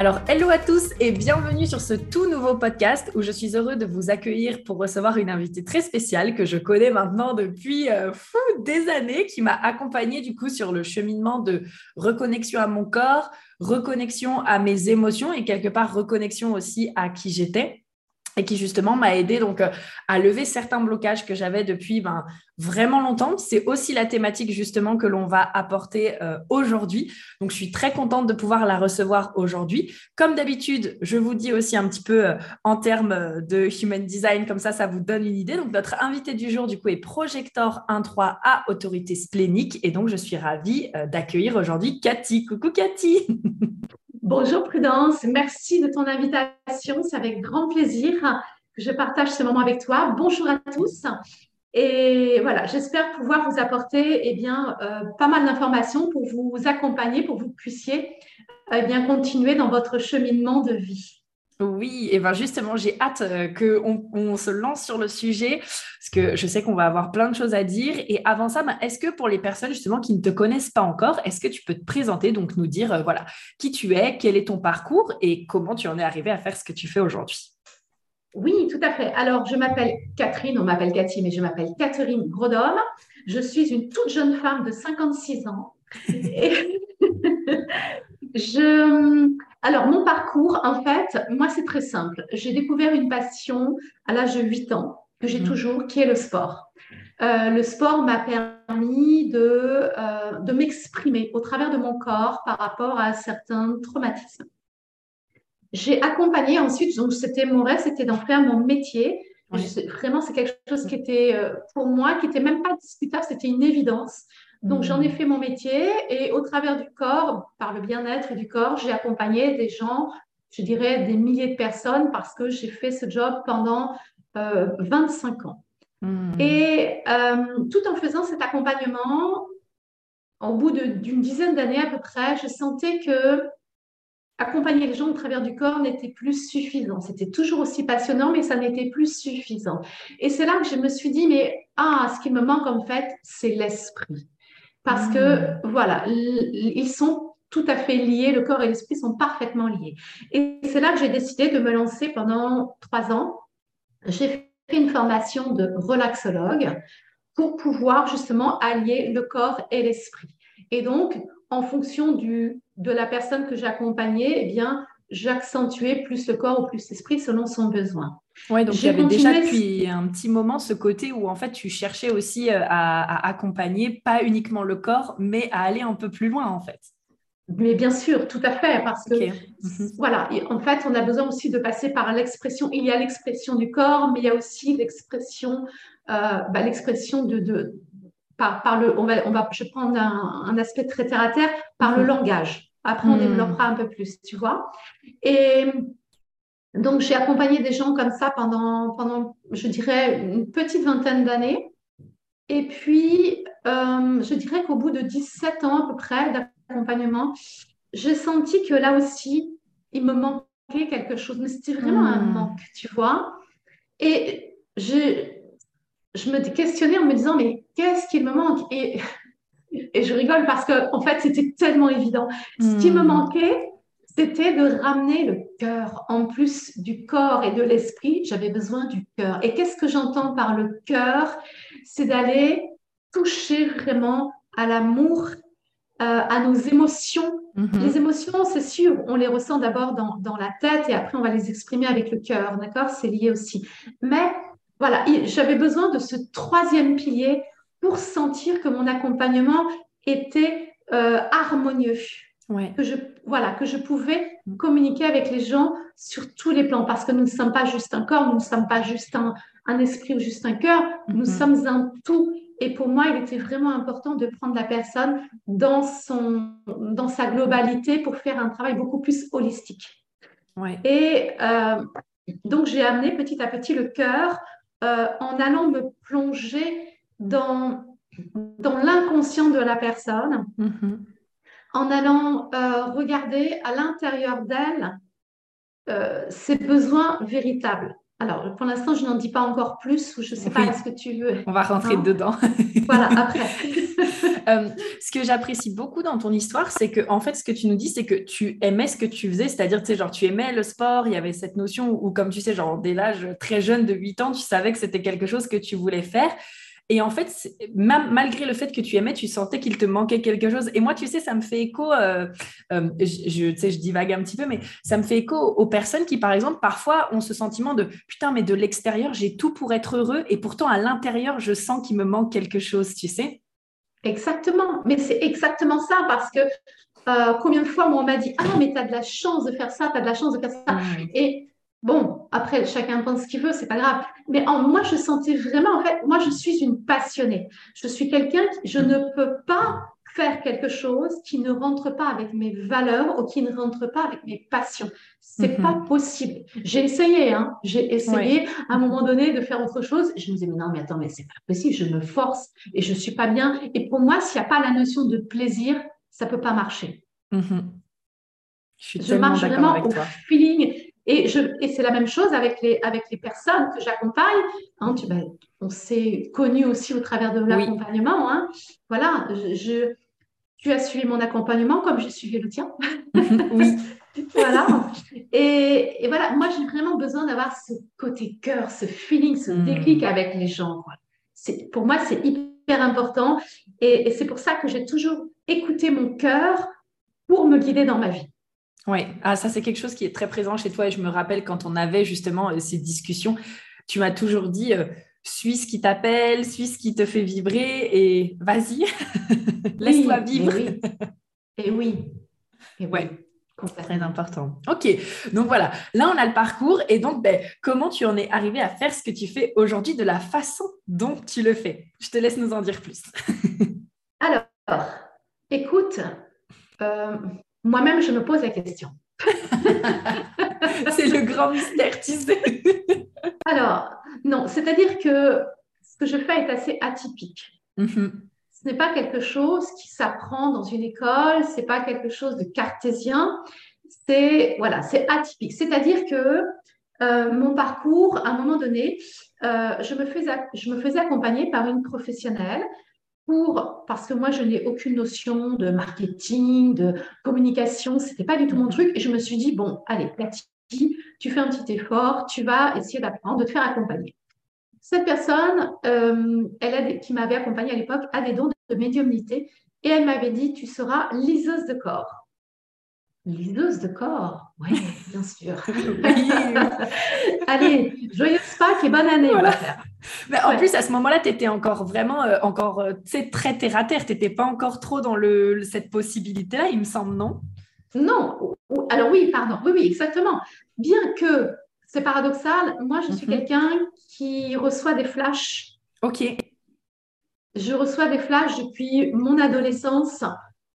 Alors, hello à tous et bienvenue sur ce tout nouveau podcast où je suis heureux de vous accueillir pour recevoir une invitée très spéciale que je connais maintenant depuis euh, des années, qui m'a accompagnée du coup sur le cheminement de reconnexion à mon corps, reconnexion à mes émotions et quelque part reconnexion aussi à qui j'étais et qui justement m'a aidé donc euh, à lever certains blocages que j'avais depuis ben, vraiment longtemps. C'est aussi la thématique justement que l'on va apporter euh, aujourd'hui. Donc je suis très contente de pouvoir la recevoir aujourd'hui. Comme d'habitude, je vous dis aussi un petit peu euh, en termes de human design, comme ça ça vous donne une idée. Donc notre invité du jour du coup est Projector 1.3 à autorité splénique et donc je suis ravie d'accueillir aujourd'hui Cathy. Coucou Cathy Bonjour Prudence, merci de ton invitation. C'est avec grand plaisir que je partage ce moment avec toi. Bonjour à tous. Et voilà, j'espère pouvoir vous apporter eh bien, euh, pas mal d'informations pour vous accompagner, pour que vous puissiez eh bien, continuer dans votre cheminement de vie. Oui, et ben justement, j'ai hâte euh, qu'on on se lance sur le sujet parce que je sais qu'on va avoir plein de choses à dire. Et avant ça, ben, est-ce que pour les personnes justement qui ne te connaissent pas encore, est-ce que tu peux te présenter, donc nous dire euh, voilà qui tu es, quel est ton parcours et comment tu en es arrivé à faire ce que tu fais aujourd'hui? Oui, tout à fait. Alors, je m'appelle Catherine, on m'appelle Cathy, mais je m'appelle Catherine Grodhomme. Je suis une toute jeune femme de 56 ans. Et je alors, mon parcours, en fait, moi, c'est très simple. J'ai découvert une passion à l'âge de 8 ans, que j'ai mhm. toujours, qui est le sport. Euh, le sport m'a permis de, euh, de m'exprimer au travers de mon corps par rapport à certains traumatismes. J'ai accompagné ensuite, donc c'était mon rêve, c'était d'en faire mon métier. Vraiment, c'est quelque chose qui était euh, pour moi, qui n'était même pas discutable, c'était une évidence. Donc, j'en ai hmm. fait mon métier et au travers du corps, par le bien-être du corps, j'ai accompagné des gens, je dirais des milliers de personnes parce que j'ai fait ce job pendant 25 euh, ans. Hmm. Et euh, tout en faisant cet accompagnement, au bout d'une dizaine d'années à peu près, je sentais que accompagner les gens au travers du corps n'était plus suffisant. C'était toujours aussi passionnant, mais ça n'était plus suffisant. Et c'est là que je me suis dit, mais ah, ce qui me manque en fait, c'est l'esprit. Parce que, hmm. voilà, ils sont tout à fait liés, le corps et l'esprit sont parfaitement liés. Et c'est là que j'ai décidé de me lancer pendant trois ans. J'ai fait une formation de relaxologue pour pouvoir justement allier le corps et l'esprit. Et donc, en fonction du, de la personne que j'accompagnais, eh bien, j'accentuais plus le corps ou plus l'esprit selon son besoin. Oui, donc avait déjà depuis un petit moment ce côté où en fait tu cherchais aussi euh, à, accompagner pas uniquement le corps, mais à aller un peu plus loin en fait. Mais bien sûr, tout à fait, parce que mhm. voilà, en fait, on a besoin aussi de passer par l'expression. Il y a l'expression du corps, mais il y a aussi l'expression, euh, bah, l'expression de, de par, par, le. On va, on va, je vais prendre un, aspect très terre à terre par le mhm. langage. Après, on hmm. développera un peu plus, tu vois. Et donc, j'ai accompagné des gens comme ça pendant, pendant je dirais, une petite vingtaine d'années. Et puis, euh, je dirais qu'au bout de 17 ans à peu près d'accompagnement, j'ai senti que là aussi, il me manquait quelque chose. Mais c'était vraiment un hmm. manque, tu vois. Et je, je me questionnais en me disant, mais qu'est-ce qu'il me manque? Et et je rigole parce que en fait, c'était tellement évident. Ce qui me hmm. manquait, c'était de ramener le cœur. En plus du corps et de l'esprit, j'avais besoin du cœur. Et qu'est-ce que j'entends par le cœur? C'est d'aller toucher vraiment à l'amour, euh, à nos émotions. Mm-hmm. Les émotions, c'est sûr, on les ressent d'abord dans, dans, la tête et après on va les exprimer avec le cœur, d'accord? C'est lié aussi. Mais voilà, j'avais besoin de ce troisième pilier pour sentir que mon accompagnement était euh, harmonieux. Que, je, voilà, que je pouvais mm. communiquer avec les gens sur tous les plans parce que nous ne sommes pas juste un corps, nous ne sommes pas juste un, un esprit ou juste un cœur, nous mm-hmm. sommes un tout. Et pour moi, il était vraiment important de prendre la personne dans, son, dans sa globalité pour faire un travail beaucoup plus holistique. Et euh, donc, j'ai amené petit à petit le cœur euh, en allant me plonger dans, dans l'inconscient de la personne, mm-hmm. en allant euh, regarder à l'intérieur d'elle ses besoins véritables. Alors, pour l'instant, je n'en dis pas encore plus, ou je ne sais pas ce que tu veux. On va rentrer dedans. voilà, après. Euh, ce que j'apprécie beaucoup dans ton histoire, c'est que, en fait, ce que tu nous dis, c'est que tu aimais ce que tu faisais, c'est-à-dire, tu sais, genre, tu aimais le sport, il y avait cette notion où, comme tu sais, genre, dès l'âge très jeune de 8 ans, tu savais que c'était quelque chose que tu voulais faire. Et en fait, malgré le fait que tu aimais, tu sentais qu'il te manquait quelque chose. Et moi, tu sais, ça me fait écho, euh, euh, je, divague un petit peu, mais ça me fait écho aux personnes qui, par exemple, parfois ont ce sentiment de putain, mais de l'extérieur, j'ai tout pour être heureux. Et pourtant, à l'intérieur, je sens qu'il me manque quelque chose, tu sais. Exactement. Mais c'est exactement ça parce que euh, combien de fois, moi, on m'a dit Ah, mais tu as de la chance de faire ça, tu as de la chance de faire ça. Et Bon, après, chacun pense ce qu'il veut, c'est pas grave. Mais en, moi, je sentais vraiment, en fait, moi, je suis une passionnée. Je suis quelqu'un qui, je ne peux pas faire quelque chose qui ne rentre pas avec mes valeurs ou qui ne rentre pas avec mes passions. C'est mhm. pas possible. J'ai essayé, hein. J'ai essayé à un moment donné de faire autre chose. Je me disais, non, mais attends, mais c'est pas possible. Je me force et je suis pas bien. Et pour moi, s'il n'y a pas la notion de plaisir, ça peut pas marcher. Mhm. Je, je marche vraiment au feeling. Et, c'est la même chose avec les, avec les personnes que j'accompagne. Hein, on s'est connus aussi au travers de l'accompagnement. Hein. Voilà, je, tu as suivi mon accompagnement comme j'ai suivi le tien. oui. voilà. Et, voilà, moi, j'ai vraiment besoin d'avoir ce côté cœur, ce feeling, ce hmm. déclic avec les gens. Pour moi, c'est hyper important. et c'est pour ça que j'ai toujours écouté mon cœur pour me guider dans ma vie. Oui, ah, ça c'est quelque chose qui est très présent chez toi et je me rappelle quand on avait justement euh, ces discussions, tu m'as toujours dit euh, suis ce qui t'appelle, suis ce qui te fait vibrer et vas-y, laisse-toi vivre. Et oui. Et oui. Très important. Ok, donc voilà, là on a le parcours et donc ben, comment tu en es arrivé à faire ce que tu fais aujourd'hui de la façon dont tu le fais? Je te laisse nous en dire plus. Alors, écoute, euh, moi-même, je me pose la question. c'est le grand mystère, tu sais. Alors, non, c'est-à-dire que ce que je fais est assez atypique. Mm-hmm. Ce n'est pas quelque chose qui s'apprend dans une école, ce n'est pas quelque chose de cartésien, c'est voilà, c'est atypique. C'est-à-dire que euh, mon parcours, à un moment donné, euh, je, me faisais, je me faisais accompagner par une professionnelle parce que moi, je n'ai aucune notion de marketing, de communication, ce n'était pas du tout mon truc. Et je me suis dit, bon, allez, Cathy, tu fais un petit effort, tu vas essayer d'apprendre, de te faire accompagner. Cette personne, euh, elle a qui m'avait accompagnée à l'époque, a des dons de médiumnité et elle m'avait dit, tu seras liseuse de corps. Liseuse de corps, oui, bien sûr. Allez, joyeuse Pâques et bonne année. Mais en plus, à ce moment-là, tu étais encore vraiment euh, encore, euh, très terre à terre. Tu n'étais pas encore trop dans le, cette possibilité-là, il me semble, non? Non. Alors oui, pardon. Oui, oui, exactement. Bien que c'est paradoxal, moi, je suis mhm. quelqu'un qui reçoit des flashs. OK. Je reçois des flashs depuis mon adolescence.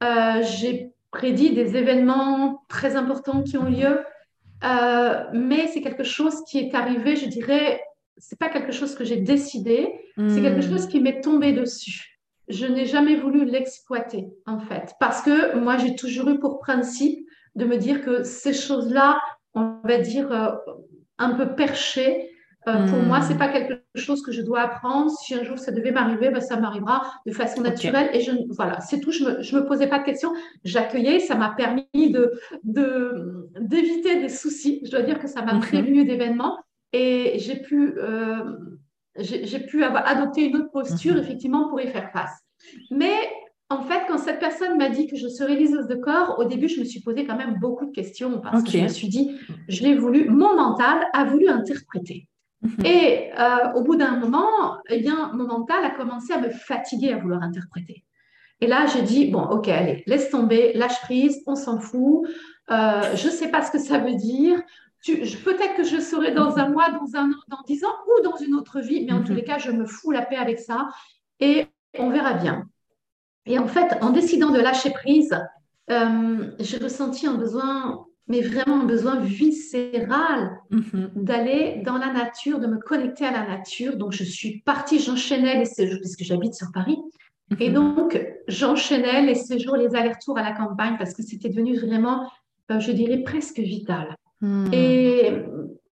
Euh, j'ai prédit des événements très importants qui ont lieu, euh, mais c'est quelque chose qui est arrivé, je dirais, c'est pas quelque chose que j'ai décidé, c'est quelque hmm. chose qui m'est tombé dessus. Je n'ai jamais voulu l'exploiter, en fait, parce que moi, j'ai toujours eu pour principe de me dire que ces choses-là, on va dire, euh, un peu perchées, euh, pour moi, c'est hmm. pas quelque chose que je dois apprendre. Si un jour ça devait m'arriver, ben, ça m'arrivera de façon naturelle. Et je, voilà, c'est tout. Je me, je me posais pas de questions. J'accueillais. Ça m'a permis de, de, d'éviter des soucis. Je dois dire que ça m'a mhm. prévenu d'événements. Et j'ai pu, euh, j'ai, pu avoir adopté une autre posture, mhm. effectivement, pour y faire face. Mais en fait, quand cette personne m'a dit que je serais liseuse de corps, au début, je me suis posé quand même beaucoup de questions parce que je me suis dit, je l'ai voulu, mon mental a voulu interpréter. Mhm. Et euh, au bout d'un moment, eh bien, mon mental a commencé à me fatiguer à vouloir interpréter. Et là, j'ai dit, bon, ok, allez, laisse tomber, lâche prise, on s'en fout. Euh, je ne sais pas ce que ça veut dire. Peut-être que je serai dans un mois, dans un an, dans dix ans ou dans une autre vie, mais en tous mhm. les cas, je me fous la paix avec ça. Et on verra bien. Et en fait, en décidant de lâcher prise, euh, j'ai ressenti un besoin, mais vraiment un besoin viscéral mhm. d'aller dans la nature, de me connecter à la nature. Donc, je suis partie, j'enchaînais les séjours, puisque j'habite sur Paris. Et mhm. donc, j'enchaînais les séjours, les allers-retours à la campagne parce que c'était devenu vraiment, euh, je dirais, presque vital. Hmm. Et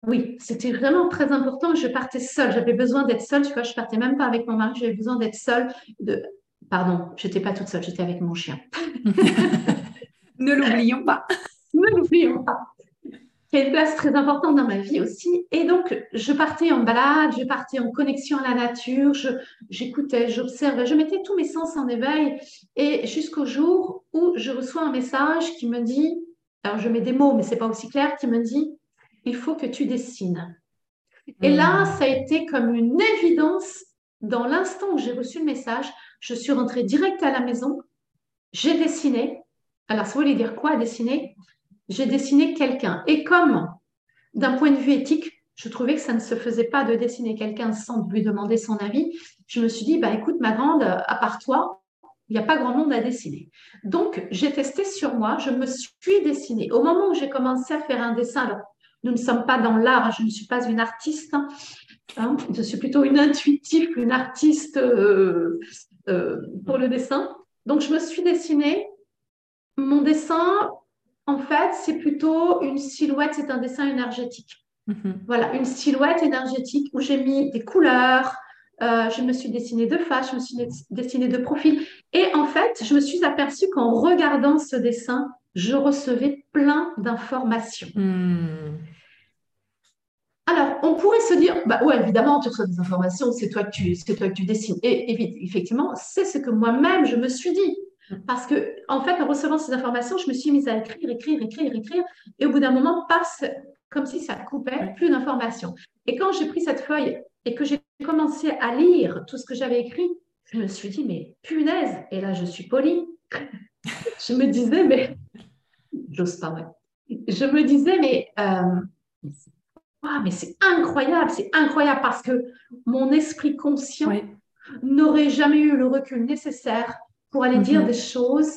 oui, c'était vraiment très important. Je partais seule. J'avais besoin d'être seule. Tu vois, je partais même pas avec mon mari. J'avais besoin d'être seule. De... Pardon, j'étais pas toute seule. J'étais avec mon chien. ne l'oublions pas. ne l'oublions pas. Qui a une place très importante dans ma vie aussi. Et donc, je partais en balade, je partais en connexion à la nature, j'écoutais, j'observais, je mettais tous mes sens en éveil. Et jusqu'au jour où je reçois un message qui me dit, alors je mets des mots, mais c'est pas aussi clair, qui me dit, il faut que tu dessines. Et là, hmm. ça a été comme une évidence. Dans l'instant où j'ai reçu le message, je suis rentrée direct à la maison, j'ai dessiné. Alors, ça voulait dire quoi dessiner? J'ai dessiné quelqu'un. Et comme, d'un point de vue éthique, je trouvais que ça ne se faisait pas de dessiner quelqu'un sans lui demander son avis, je me suis dit, bah écoute, ma grande, à part toi, il n'y a pas grand monde à dessiner. Donc, j'ai testé sur moi, je me suis dessinée. Au moment où j'ai commencé à faire un dessin, alors nous ne sommes pas dans l'art, je ne suis pas une artiste, hein. je suis plutôt une intuitive, une artiste euh, euh, pour le dessin. Donc, je me suis dessinée. Mon dessin, en fait, c'est plutôt une silhouette, c'est un dessin énergétique. Mm-hmm. Voilà, une silhouette énergétique où j'ai mis des couleurs, euh, je me suis dessinée de face, je me suis dessinée de profil. Et en fait, je me suis aperçue qu'en regardant ce dessin, je recevais plein d'informations. Hmm. Alors, on pourrait se dire, bah ouais, évidemment, tu reçois des informations, c'est toi que tu, c'est toi que tu dessines. Et, effectivement, c'est ce que moi-même je me suis dit. Parce que, en fait, en recevant ces informations, je me suis mise à écrire, écrire, écrire, écrire. Et au bout d'un moment, passe comme si ça coupait, plus d'informations. Et quand j'ai pris cette feuille et que j'ai commencé à lire tout ce que j'avais écrit, je me suis dit, mais punaise, et là, je suis polie. je me disais, mais j'ose pas, Je me disais, mais, euh, mais c'est incroyable, c'est incroyable parce que mon esprit conscient n'aurait jamais eu le recul nécessaire pour aller dire mhm. des choses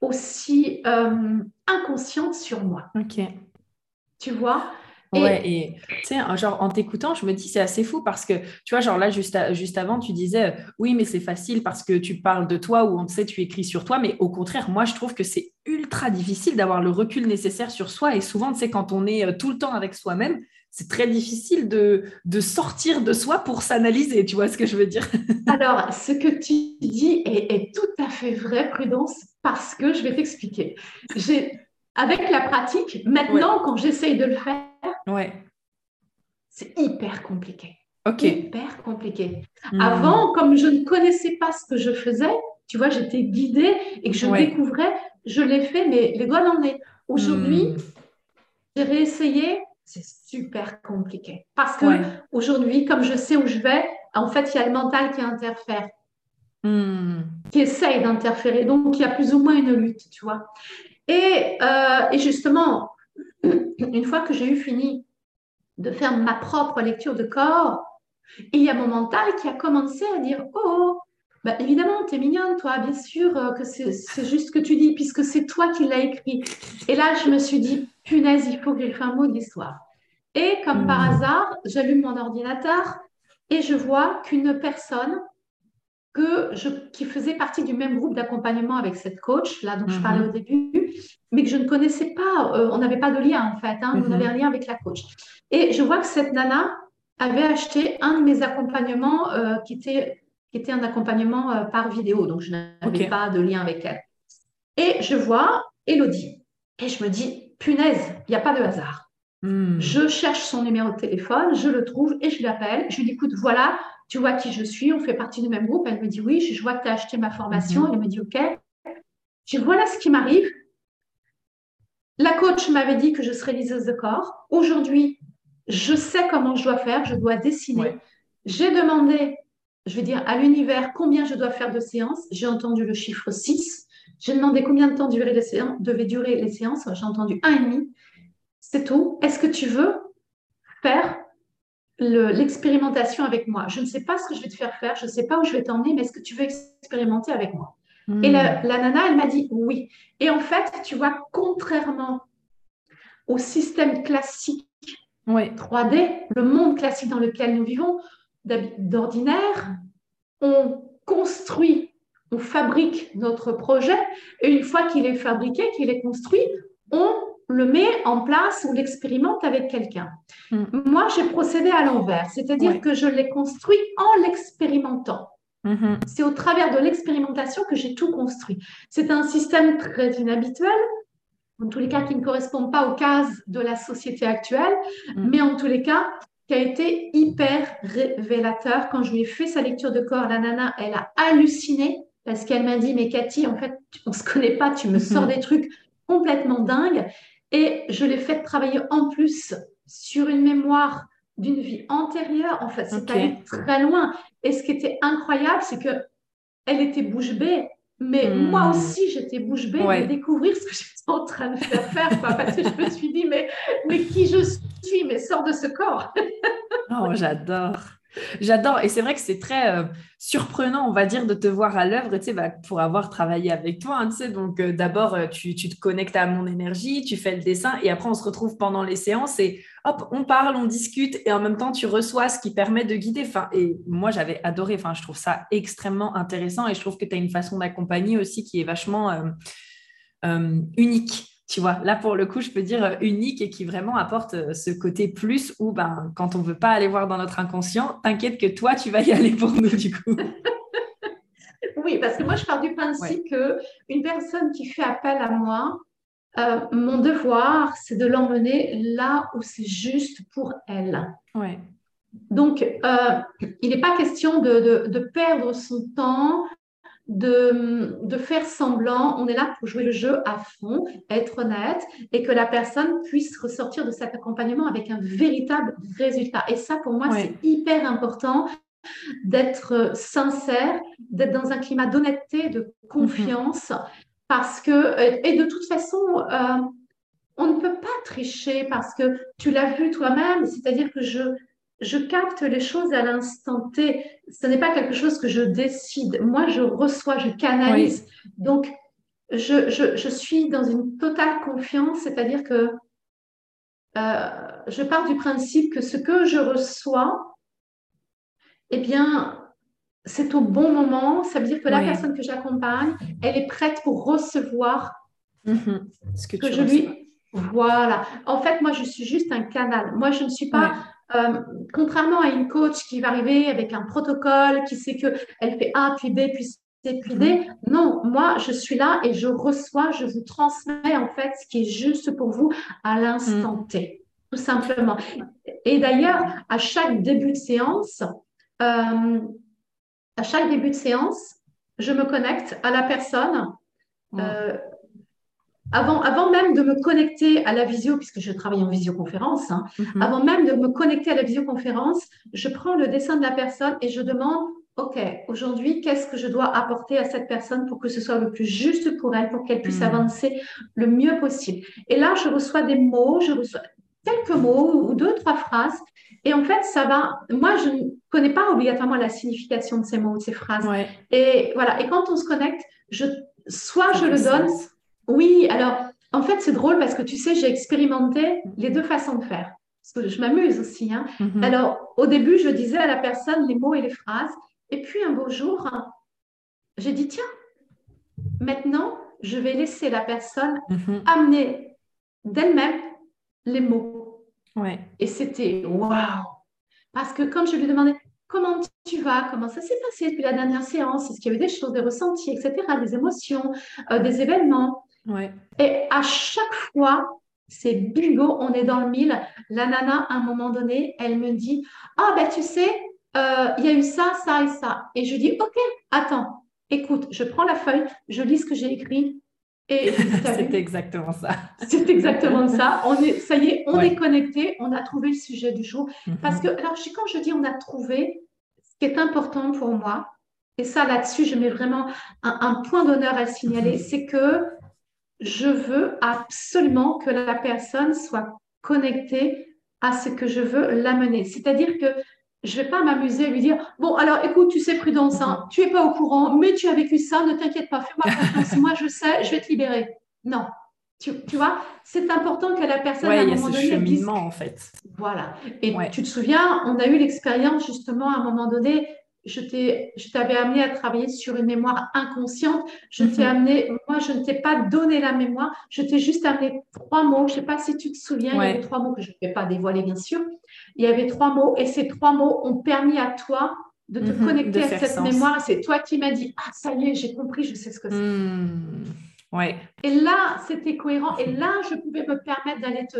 aussi euh, inconscientes sur moi. Ok. Tu vois? Ouais, et tu sais, genre en t'écoutant, je me dis c'est assez fou parce que tu vois, genre là, juste, juste avant, tu disais euh, oui, mais c'est facile parce que tu parles de toi ou on sait, tu écris sur toi, mais au contraire, moi, je trouve que c'est ultra difficile d'avoir le recul nécessaire sur soi et souvent, tu sais, quand on est euh, tout le temps avec soi-même, c'est très difficile de, de sortir de soi pour s'analyser, tu vois ce que je veux dire? Alors, ce que tu dis est, est tout à fait vrai, Prudence, parce que je vais t'expliquer. J'ai avec la pratique, maintenant, quand j'essaye de le faire, ouais. c'est hyper compliqué. Ok. Hyper compliqué. Hmm. Avant, comme je ne connaissais pas ce que je faisais, tu vois, j'étais guidée et que je découvrais, je l'ai fait, mais les doigts dans le nez. Aujourd'hui, hmm. j'ai réessayé, c'est super compliqué. Parce que aujourd'hui, comme je sais où je vais, en fait, il y a le mental qui interfère. Hmm. qui essaye d'interférer. Donc, il y a plus ou moins une lutte, tu vois. Euh, et, justement, une fois que j'ai eu fini de faire ma propre lecture de corps, il y a mon mental qui a commencé à dire Oh, bah, évidemment, tu es mignonne, toi, bien sûr euh, que c'est juste ce que tu dis, puisque c'est toi qui l'as écrit. Et là, je me suis dit Punaise, il faut que je fasse un mot d'histoire. Et comme par mmh. hasard, j'allume mon ordinateur et je vois qu'une personne que je, qui faisait partie du même groupe d'accompagnement avec cette coach, là dont je parlais mhm. au début, mais que je ne connaissais pas, euh, on n'avait pas de lien en fait, hein, on avait un lien avec la coach. Et je vois que cette nana avait acheté un de mes accompagnements euh, qui, était, qui était un accompagnement euh, par vidéo, donc je n'avais pas de lien avec elle. Et je vois Elodie, et je me dis, punaise, il n'y a pas de hasard. Hmm. Je cherche son numéro de téléphone, je le trouve et je l'appelle. Je lui dis, écoute, voilà, tu vois qui je suis, on fait partie du même groupe. Elle me dit oui, je vois que tu as acheté ma formation. Mhm. Elle me dit ok. Je voilà ce qui m'arrive. La coach m'avait dit que je serais liseuse de corps. Aujourd'hui, je sais comment je dois faire, je dois dessiner. J'ai demandé, je vais dire, à l'univers combien je dois faire de séances. J'ai entendu le chiffre 6. J'ai demandé combien de temps les séances, devaient durer les séances. J'ai entendu un et demi. C'est tout. Est-ce que tu veux faire l'expérimentation avec moi? Je ne sais pas ce que je vais te faire faire, je ne sais pas où je vais t'emmener, mais est-ce que tu veux expérimenter avec moi? Et la, hmm. la, nana, elle m'a dit oui. Et en fait, tu vois, contrairement au système classique oui. 3D, le monde classique dans lequel nous vivons, d'ordinaire, on construit, on fabrique notre projet, et une fois qu'il est fabriqué, qu'il est construit, on le met en place ou l'expérimente avec quelqu'un. Hmm. Moi, j'ai procédé à l'envers, c'est-à-dire que je l'ai construit en l'expérimentant. Mm-hmm. C'est au travers de l'expérimentation que j'ai tout construit. C'est un système très inhabituel, en tous les cas qui ne correspond pas aux cases de la société actuelle, mm. mais en tous les cas qui a été hyper révélateur. Quand je lui ai fait sa lecture de corps, la nana, elle a halluciné parce qu'elle m'a dit, mais Cathy, en fait, on ne se connaît pas, tu me sors mm-hmm. des trucs complètement dingues. Et je l'ai fait travailler en plus sur une mémoire d'une vie antérieure. En fait, c'est allé très loin. Et ce qui était incroyable, c'est que elle était bouche bée. Mais hmm. moi aussi, j'étais bouche bée de découvrir ce que j'étais en train de faire faire, parce que je me suis dit, mais, mais qui je suis, mais sors de ce corps. oh, j'adore. J'adore. Et c'est vrai que c'est très euh, surprenant, on va dire, de te voir à l'œuvre, tu sais, bah, pour avoir travaillé avec toi. Hein, tu sais, donc, euh, d'abord, euh, tu, te connectes à mon énergie, tu fais le dessin, et après, on se retrouve pendant les séances et hop, on parle, on discute, et en même temps, tu reçois ce qui permet de guider. Et moi, j'avais adoré. Enfin, je trouve ça extrêmement intéressant, et je trouve que tu as une façon d'accompagner aussi qui est vachement unique tu vois, là pour le coup, je peux dire euh, unique et qui vraiment apporte euh, ce côté plus où ben, quand on ne veut pas aller voir dans notre inconscient, t'inquiète que toi, tu vas y aller pour nous du coup. oui, parce que moi, je pars du principe que une personne qui fait appel à moi, euh, mon devoir, c'est de l'emmener là où c'est juste pour elle. Ouais. Donc, il n'est pas question de, de, perdre son temps de, faire semblant, on est là pour jouer le jeu à fond, être honnête et que la personne puisse ressortir de cet accompagnement avec un véritable résultat. Et ça, pour moi, c'est hyper important d'être sincère, d'être dans un climat d'honnêteté, de confiance, parce que, et de toute façon, euh, on ne peut pas tricher parce que tu l'as vu toi-même, c'est-à-dire que je, je capte les choses à l'instant T. Ce n'est pas quelque chose que je décide. Moi, je reçois, je canalise. Donc, je, suis dans une totale confiance, c'est-à-dire que euh, je pars du principe que ce que je reçois, eh bien, c'est au bon moment. Ça veut dire que la personne que j'accompagne, elle est prête pour recevoir mhm. ce que, je lui. Voilà. En fait, moi, je suis juste un canal. Moi, je ne suis pas euh, contrairement à une coach qui va arriver avec un protocole, qui sait qu'elle fait A, puis B, puis C, puis D, mhm. non, moi, je suis là et je reçois, je vous transmets en fait ce qui est juste pour vous à l'instant mhm. T, tout simplement. Et d'ailleurs, à chaque début de séance, euh, à chaque début de séance, je me connecte à la personne. Euh, avant, avant même de me connecter à la visio, puisque je travaille en visioconférence, hein, mhm. avant même de me connecter à la visioconférence, je prends le dessin de la personne et je demande, OK, aujourd'hui, qu'est-ce que je dois apporter à cette personne pour que ce soit le plus juste pour elle, pour qu'elle puisse mhm. avancer le mieux possible. Et là, je reçois des mots, je reçois quelques mots ou deux, trois phrases. Et en fait, ça va. Moi, je ne connais pas obligatoirement la signification de ces mots, de ces phrases. Et voilà. Et quand on se connecte, je, soit je le donne, oui, alors en fait, c'est drôle parce que tu sais, j'ai expérimenté les deux façons de faire. Parce que je m'amuse aussi. Hein. Mhm. Alors, au début, je disais à la personne les mots et les phrases. Et puis, un beau jour, j'ai dit, tiens, maintenant, je vais laisser la personne mhm. amener d'elle-même les mots. Ouais. Et c'était waouh! Parce que quand je lui demandais comment tu vas, comment ça s'est passé depuis la dernière séance, est-ce qu'il y avait des choses, des ressentis, etc., des émotions, euh, des événements, et à chaque fois, c'est bingo, on est dans le mille. La nana, à un moment donné, elle me dit Ah, ben tu sais, euh, il y a eu ça, ça et ça. Et je dis Ok, attends, écoute, je prends la feuille, je lis ce que j'ai écrit. Et c'est exactement ça. C'est exactement ça. On est, ça y est, on est connecté, on a trouvé le sujet du jour. Mhm. Parce que, alors, quand je dis on a trouvé, ce qui est important pour moi, et ça là-dessus, je mets vraiment un, point d'honneur à signaler, mhm. c'est que je veux absolument que la personne soit connectée à ce que je veux l'amener. C'est-à-dire que je ne vais pas m'amuser à lui dire Bon, alors écoute, tu sais, Prudence, hein, tu n'es pas au courant, mais tu as vécu ça, ne t'inquiète pas, fais-moi confiance, moi je sais, je vais te libérer. Non. Tu, vois, c'est important que la personne à un moment donné. cheminement en fait. Voilà. Et tu te souviens, on a eu l'expérience justement à un moment donné je t'avais amené à travailler sur une mémoire inconsciente. Je t'ai mhm. amené, moi, je ne t'ai pas donné la mémoire. Je t'ai juste amené trois mots. Je ne sais pas si tu te souviens, il y avait trois mots que je ne vais pas dévoiler, bien sûr. Il y avait trois mots et ces trois mots ont permis à toi de te mhm, connecter à cette mémoire. C'est toi qui m'as dit, ah, ça y est, j'ai compris, je sais ce que c'est. Hmm. Ouais. Et là, c'était cohérent. Et là, je pouvais me permettre d'aller te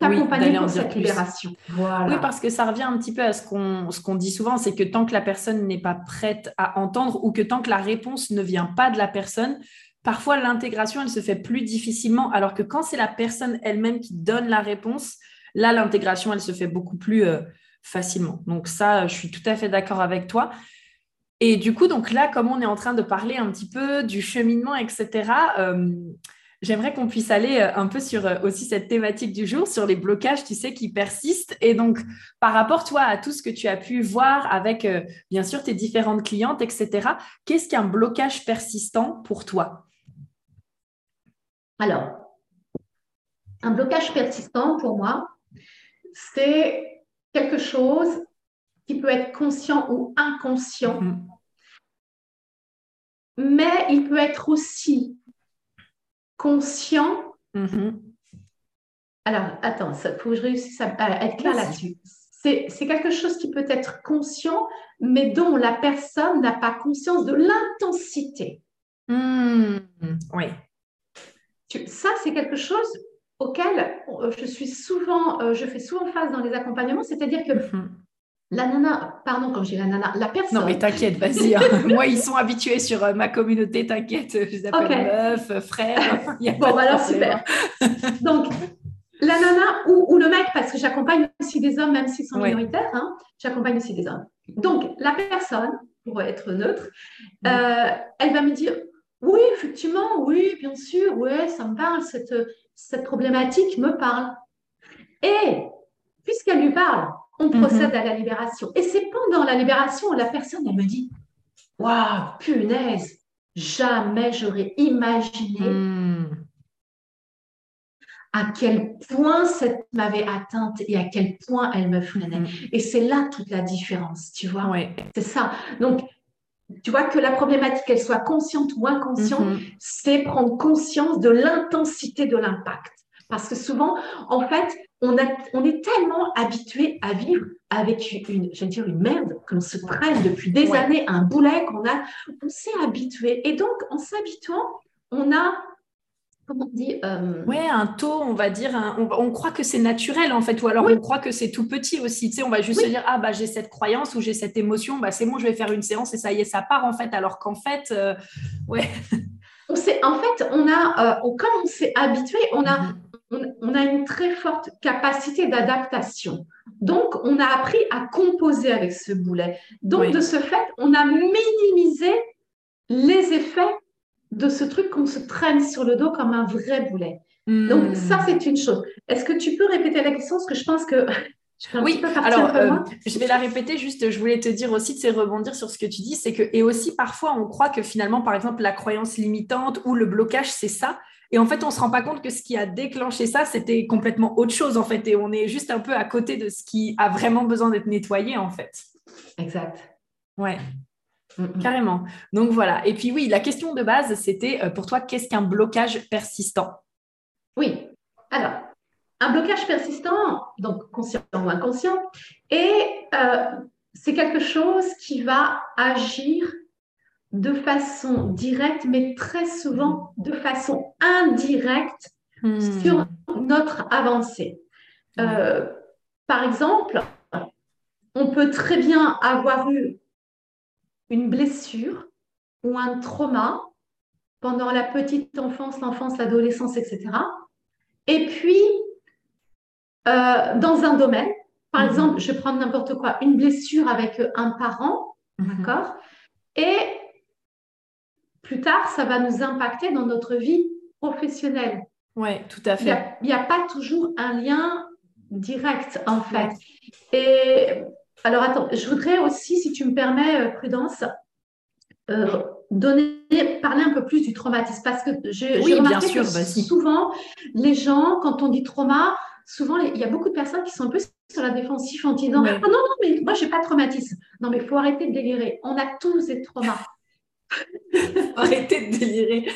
t'accompagner pour cette libération. Oui, parce que ça revient un petit peu à ce qu'on ce qu'on dit souvent, c'est que tant que la personne n'est pas prête à entendre ou que tant que la réponse ne vient pas de la personne, parfois l'intégration, elle se fait plus difficilement, alors que quand c'est la personne elle-même qui donne la réponse, là, l'intégration, elle se fait beaucoup plus euh, facilement. Donc ça, je suis tout à fait d'accord avec toi. Et du coup, donc là, comme on est en train de parler un petit peu du cheminement, etc., J'aimerais qu'on puisse aller euh, un peu sur euh, aussi cette thématique du jour, sur les blocages, tu sais, qui persistent. Et donc, par rapport, toi, à tout ce que tu as pu voir avec, euh, bien sûr, tes différentes clientes, etc., qu'est-ce qu'un blocage persistant pour toi? Alors, un blocage persistant pour moi, c'est quelque chose qui peut être conscient ou inconscient, mm-hmm. mais il peut être aussi conscient. Mm-hmm. Alors, attends, il faut que je réussisse à, être clair là-dessus. C'est quelque chose qui peut être conscient, mais dont la personne n'a pas conscience de l'intensité. Mm, oui. Ça, c'est quelque chose auquel euh, je suis souvent, euh, je fais souvent face dans les accompagnements, c'est-à-dire que mm-hmm. La nana, pardon, quand je dis la nana, la personne. Non, mais t'inquiète, vas-y. Hein. Moi, ils sont habitués sur euh, ma communauté, t'inquiète. Je les appelle meuf, euh, frère. bon, bah, alors super. Donc, la nana ou, le mec, parce que j'accompagne aussi des hommes, même s'ils sont minoritaires, hein, j'accompagne aussi des hommes. Donc, la personne, pour être neutre, mm. euh, elle va me dire Oui, effectivement, oui, bien sûr, oui, ça me parle, cette, cette problématique me parle. Et puisqu'elle lui parle, on mhm. procède à la libération. Et c'est pendant la libération où la personne, elle me dit Waouh, punaise, jamais j'aurais imaginé hmm. à quel point cette m'avait atteinte et à quel point elle me freinait. Hmm. Et c'est là toute la différence, tu vois. C'est ça. Donc, tu vois que la problématique, qu'elle soit consciente ou inconsciente, mhm. c'est prendre conscience de l'intensité de l'impact. Parce que souvent, en fait, on, est tellement habitué à vivre avec une, je dire, une merde qu'on se traîne depuis des années, un boulet qu'on a, on s'est habitué. Et donc, en s'habituant, on a comment on dit euh... Ouais, un taux, on va dire, on, croit que c'est naturel en fait, ou alors on croit que c'est tout petit aussi. Tu sais, on va juste se dire ah bah j'ai cette croyance ou j'ai cette émotion, bah c'est bon, je vais faire une séance et ça y est, ça part en fait. Alors qu'en fait, euh, ouais. On en fait, on a, euh, comme on s'est habitué, on a, mm-hmm on, a une très forte capacité d'adaptation. Donc, on a appris à composer avec ce boulet. Donc, de ce fait, on a minimisé les effets de ce truc qu'on se traîne sur le dos comme un vrai boulet. Donc, ça, hmm. c'est une chose. Est-ce que tu peux répéter la question Parce que je pense que oui, alors euh, je vais la répéter juste, je voulais te dire aussi, de rebondir sur ce que tu dis, c'est que, et aussi parfois on croit que finalement, par exemple, la croyance limitante ou le blocage, c'est ça, et en fait, on ne se rend pas compte que ce qui a déclenché ça, c'était complètement autre chose, en fait. Et on est juste un peu à côté de ce qui a vraiment besoin d'être nettoyé, en fait. Exact. Ouais. Carrément. Donc voilà. Et puis oui, la question de base, c'était euh, pour toi, qu'est-ce qu'un blocage persistant? Oui. Alors, un blocage persistant, donc conscient ou inconscient, et euh, c'est quelque chose qui va agir de façon directe, mais très souvent de façon indirecte hmm. sur notre avancée. Euh, par exemple, on peut très bien avoir eu une blessure ou un trauma pendant la petite enfance, l'enfance, l'adolescence, etc. Et puis, euh, dans un domaine, par hmm. exemple, je prends n'importe quoi, une blessure avec un parent, hmm. d'accord? Et plus tard, ça va nous impacter dans notre vie professionnelle. Oui, tout à fait. Il n'y a, pas toujours un lien direct, en fait. Et alors, attends, je voudrais aussi, si tu me permets, euh, Prudence, euh, donner, parler un peu plus du traumatisme parce que j'ai remarqué bien que souvent, les gens, quand on dit trauma, souvent, il y a beaucoup de personnes qui sont un peu sur la défensive en disant Ah non, non, mais moi, je n'ai pas de traumatisme. Non, mais il faut arrêter de délirer. On a tous des traumas. Arrêtez de délirer.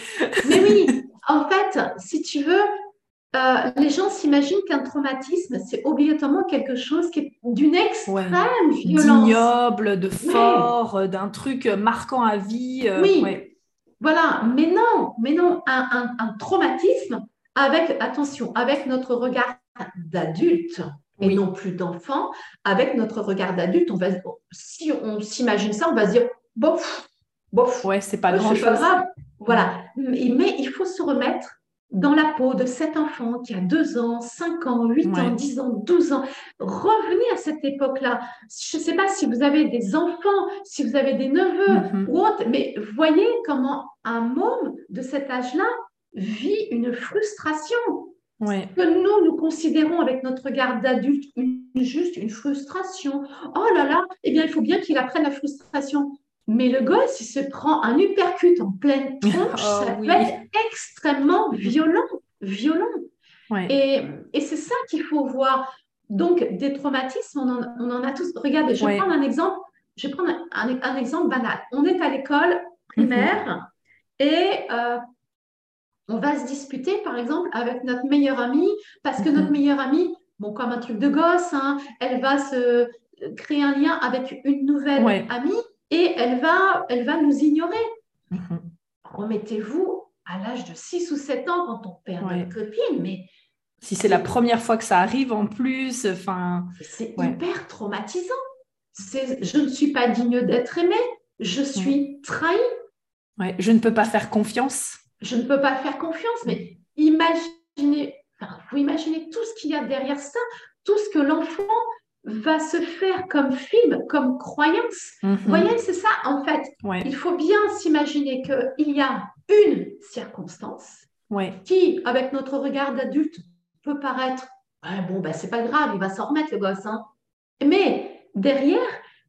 mais oui, en fait, si tu veux, euh, les gens s'imaginent qu'un traumatisme, c'est obligatoirement quelque chose qui est d'une extrême violence. D'ignoble, de fort, euh, d'un truc marquant à vie. Euh, oui. Voilà, mais non, mais non, un, traumatisme avec, attention, avec notre regard d'adulte et non plus d'enfant, avec notre regard d'adulte, on va, si on s'imagine ça, on va se dire, bof, bof. Ouais, c'est pas grand-chose. Voilà, mais il faut se remettre dans la peau de cet enfant qui a 2 ans, 5 ans, 8 ans, 10 ans, 12 ans. Revenez à cette époque-là. Je ne sais pas si vous avez des enfants, si vous avez des neveux mm-hmm. ou autre, mais voyez comment un môme de cet âge-là vit une frustration. Que nous, nous considérons avec notre regard d'adulte juste une frustration. Oh là là, eh bien, il faut bien qu'il apprenne la frustration. Mais le gosse, il se prend un uppercut en pleine tronche, oh ça peut être extrêmement violent, violent. Et, et c'est ça qu'il faut voir. Donc, des traumatismes, on en, on en a tous. Regardez, je vais prendre un exemple. Je vais prendre un, un, exemple banal. On est à l'école primaire mhm. et euh, on va se disputer, par exemple, avec notre meilleure amie, parce que notre mhm. meilleure amie, bon, comme un truc de gosse, hein, elle va se créer un lien avec une nouvelle amie et elle va, elle va nous ignorer. Mhm. Remettez-vous à l'âge de 6 ou 7 ans quand on perd une copine, mais si c'est la première fois que ça arrive en plus, enfin, c'est hyper traumatisant. Je ne suis pas digne d'être aimée, je suis trahie. Ouais, je ne peux pas faire confiance. Je ne peux pas faire confiance, mais imaginez, vous imaginez tout ce qu'il y a derrière ça, tout ce que l'enfant va se faire comme film, comme croyance. Mhm. Vous voyez, c'est ça en fait. Il faut bien s'imaginer qu'il y a une circonstance qui, avec notre regard d'adulte, peut paraître bon, ben, c'est pas grave, il va s'en remettre le gosse. Hein. Mais derrière,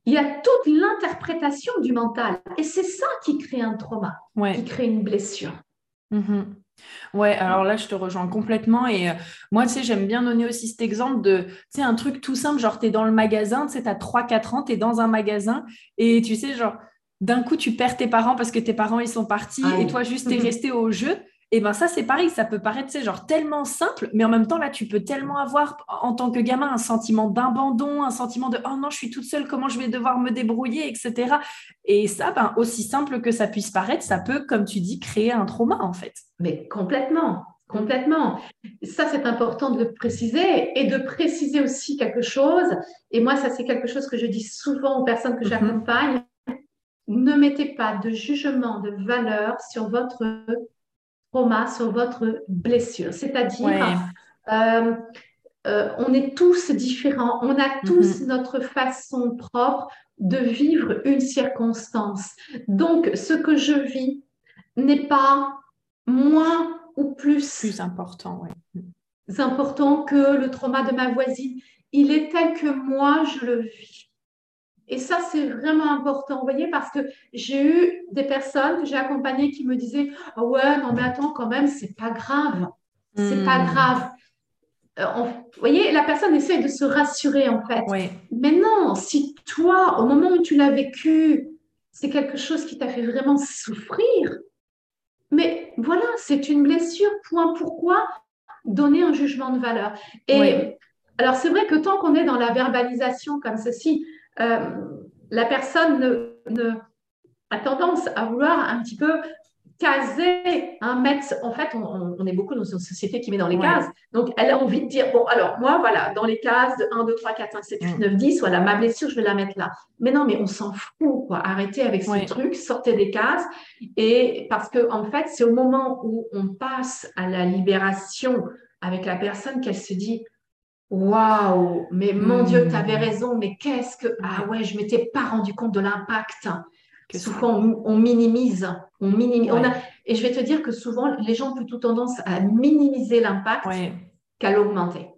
il y a toute l'interprétation du mental. Et c'est ça qui crée un trauma, qui crée une blessure. Mhm. Ouais, alors là, je te rejoins complètement. Et euh, moi, tu sais, j'aime bien donner aussi cet exemple de, tu sais, un truc tout simple, genre, tu es dans le magasin, tu sais, tu as 3-4 ans, tu es dans un magasin et tu sais, genre, d'un coup, tu perds tes parents parce que tes parents, ils sont partis ah et toi, juste, tu es resté au jeu. Et ben ça, c'est pareil, ça peut paraître, c'est genre tellement simple, mais en même temps, là, tu peux tellement avoir, en tant que gamin, un sentiment d'abandon, un sentiment de oh non, je suis toute seule, comment je vais devoir me débrouiller, etc. Et ça, ben, aussi simple que ça puisse paraître, ça peut, comme tu dis, créer un trauma, en fait. Mais complètement, complètement. Ça, c'est important de le préciser et de préciser aussi quelque chose. Et moi, ça, c'est quelque chose que je dis souvent aux personnes que mhm. j'accompagne. Ne mettez pas de jugement de valeur sur votre trauma, sur votre blessure. C'est-à-dire, euh, euh, on est tous différents, on a tous mhm. notre façon propre de vivre une circonstance. Donc, ce que je vis n'est pas moins ou plus, plus important, important que le trauma de ma voisine. Il est tel que moi, je le vis. Et ça, c'est vraiment important, vous voyez, parce que j'ai eu des personnes que j'ai accompagnées qui me disaient ah Ouais, non, mais attends, quand même, c'est pas grave. C'est pas hmm. grave. Euh, vous voyez, la personne essaie de se rassurer, en fait. Mais non, si toi, au moment où tu l'as vécu, c'est quelque chose qui t'a fait vraiment souffrir, mais voilà, c'est une blessure, point. Pourquoi? Donner un jugement de valeur Et alors, c'est vrai que tant qu'on est dans la verbalisation comme ceci, la personne ne, a tendance à vouloir un petit peu caser un maître. En fait, on, est beaucoup dans une société qui met dans les cases. Donc, elle a envie de dire, bon, alors moi, voilà, dans les cases de 1, 2, 3, 4, 5, 7, 8, 9, 10, voilà, ma blessure, je vais la mettre là. Mais non, mais on s'en fout, quoi. Arrêtez avec ces trucs, sortez des cases. Et parce que, en fait, c'est au moment où on passe à la libération avec la personne qu'elle se dit, Waouh, mais mon Dieu, tu avais hmm. raison, mais qu'est-ce que. Ah ouais, je ne m'étais pas rendu compte de l'impact. Que souvent, on, minimise. On minimise. Et je vais te dire que souvent, les gens ont plutôt tendance à minimiser l'impact qu'à l'augmenter.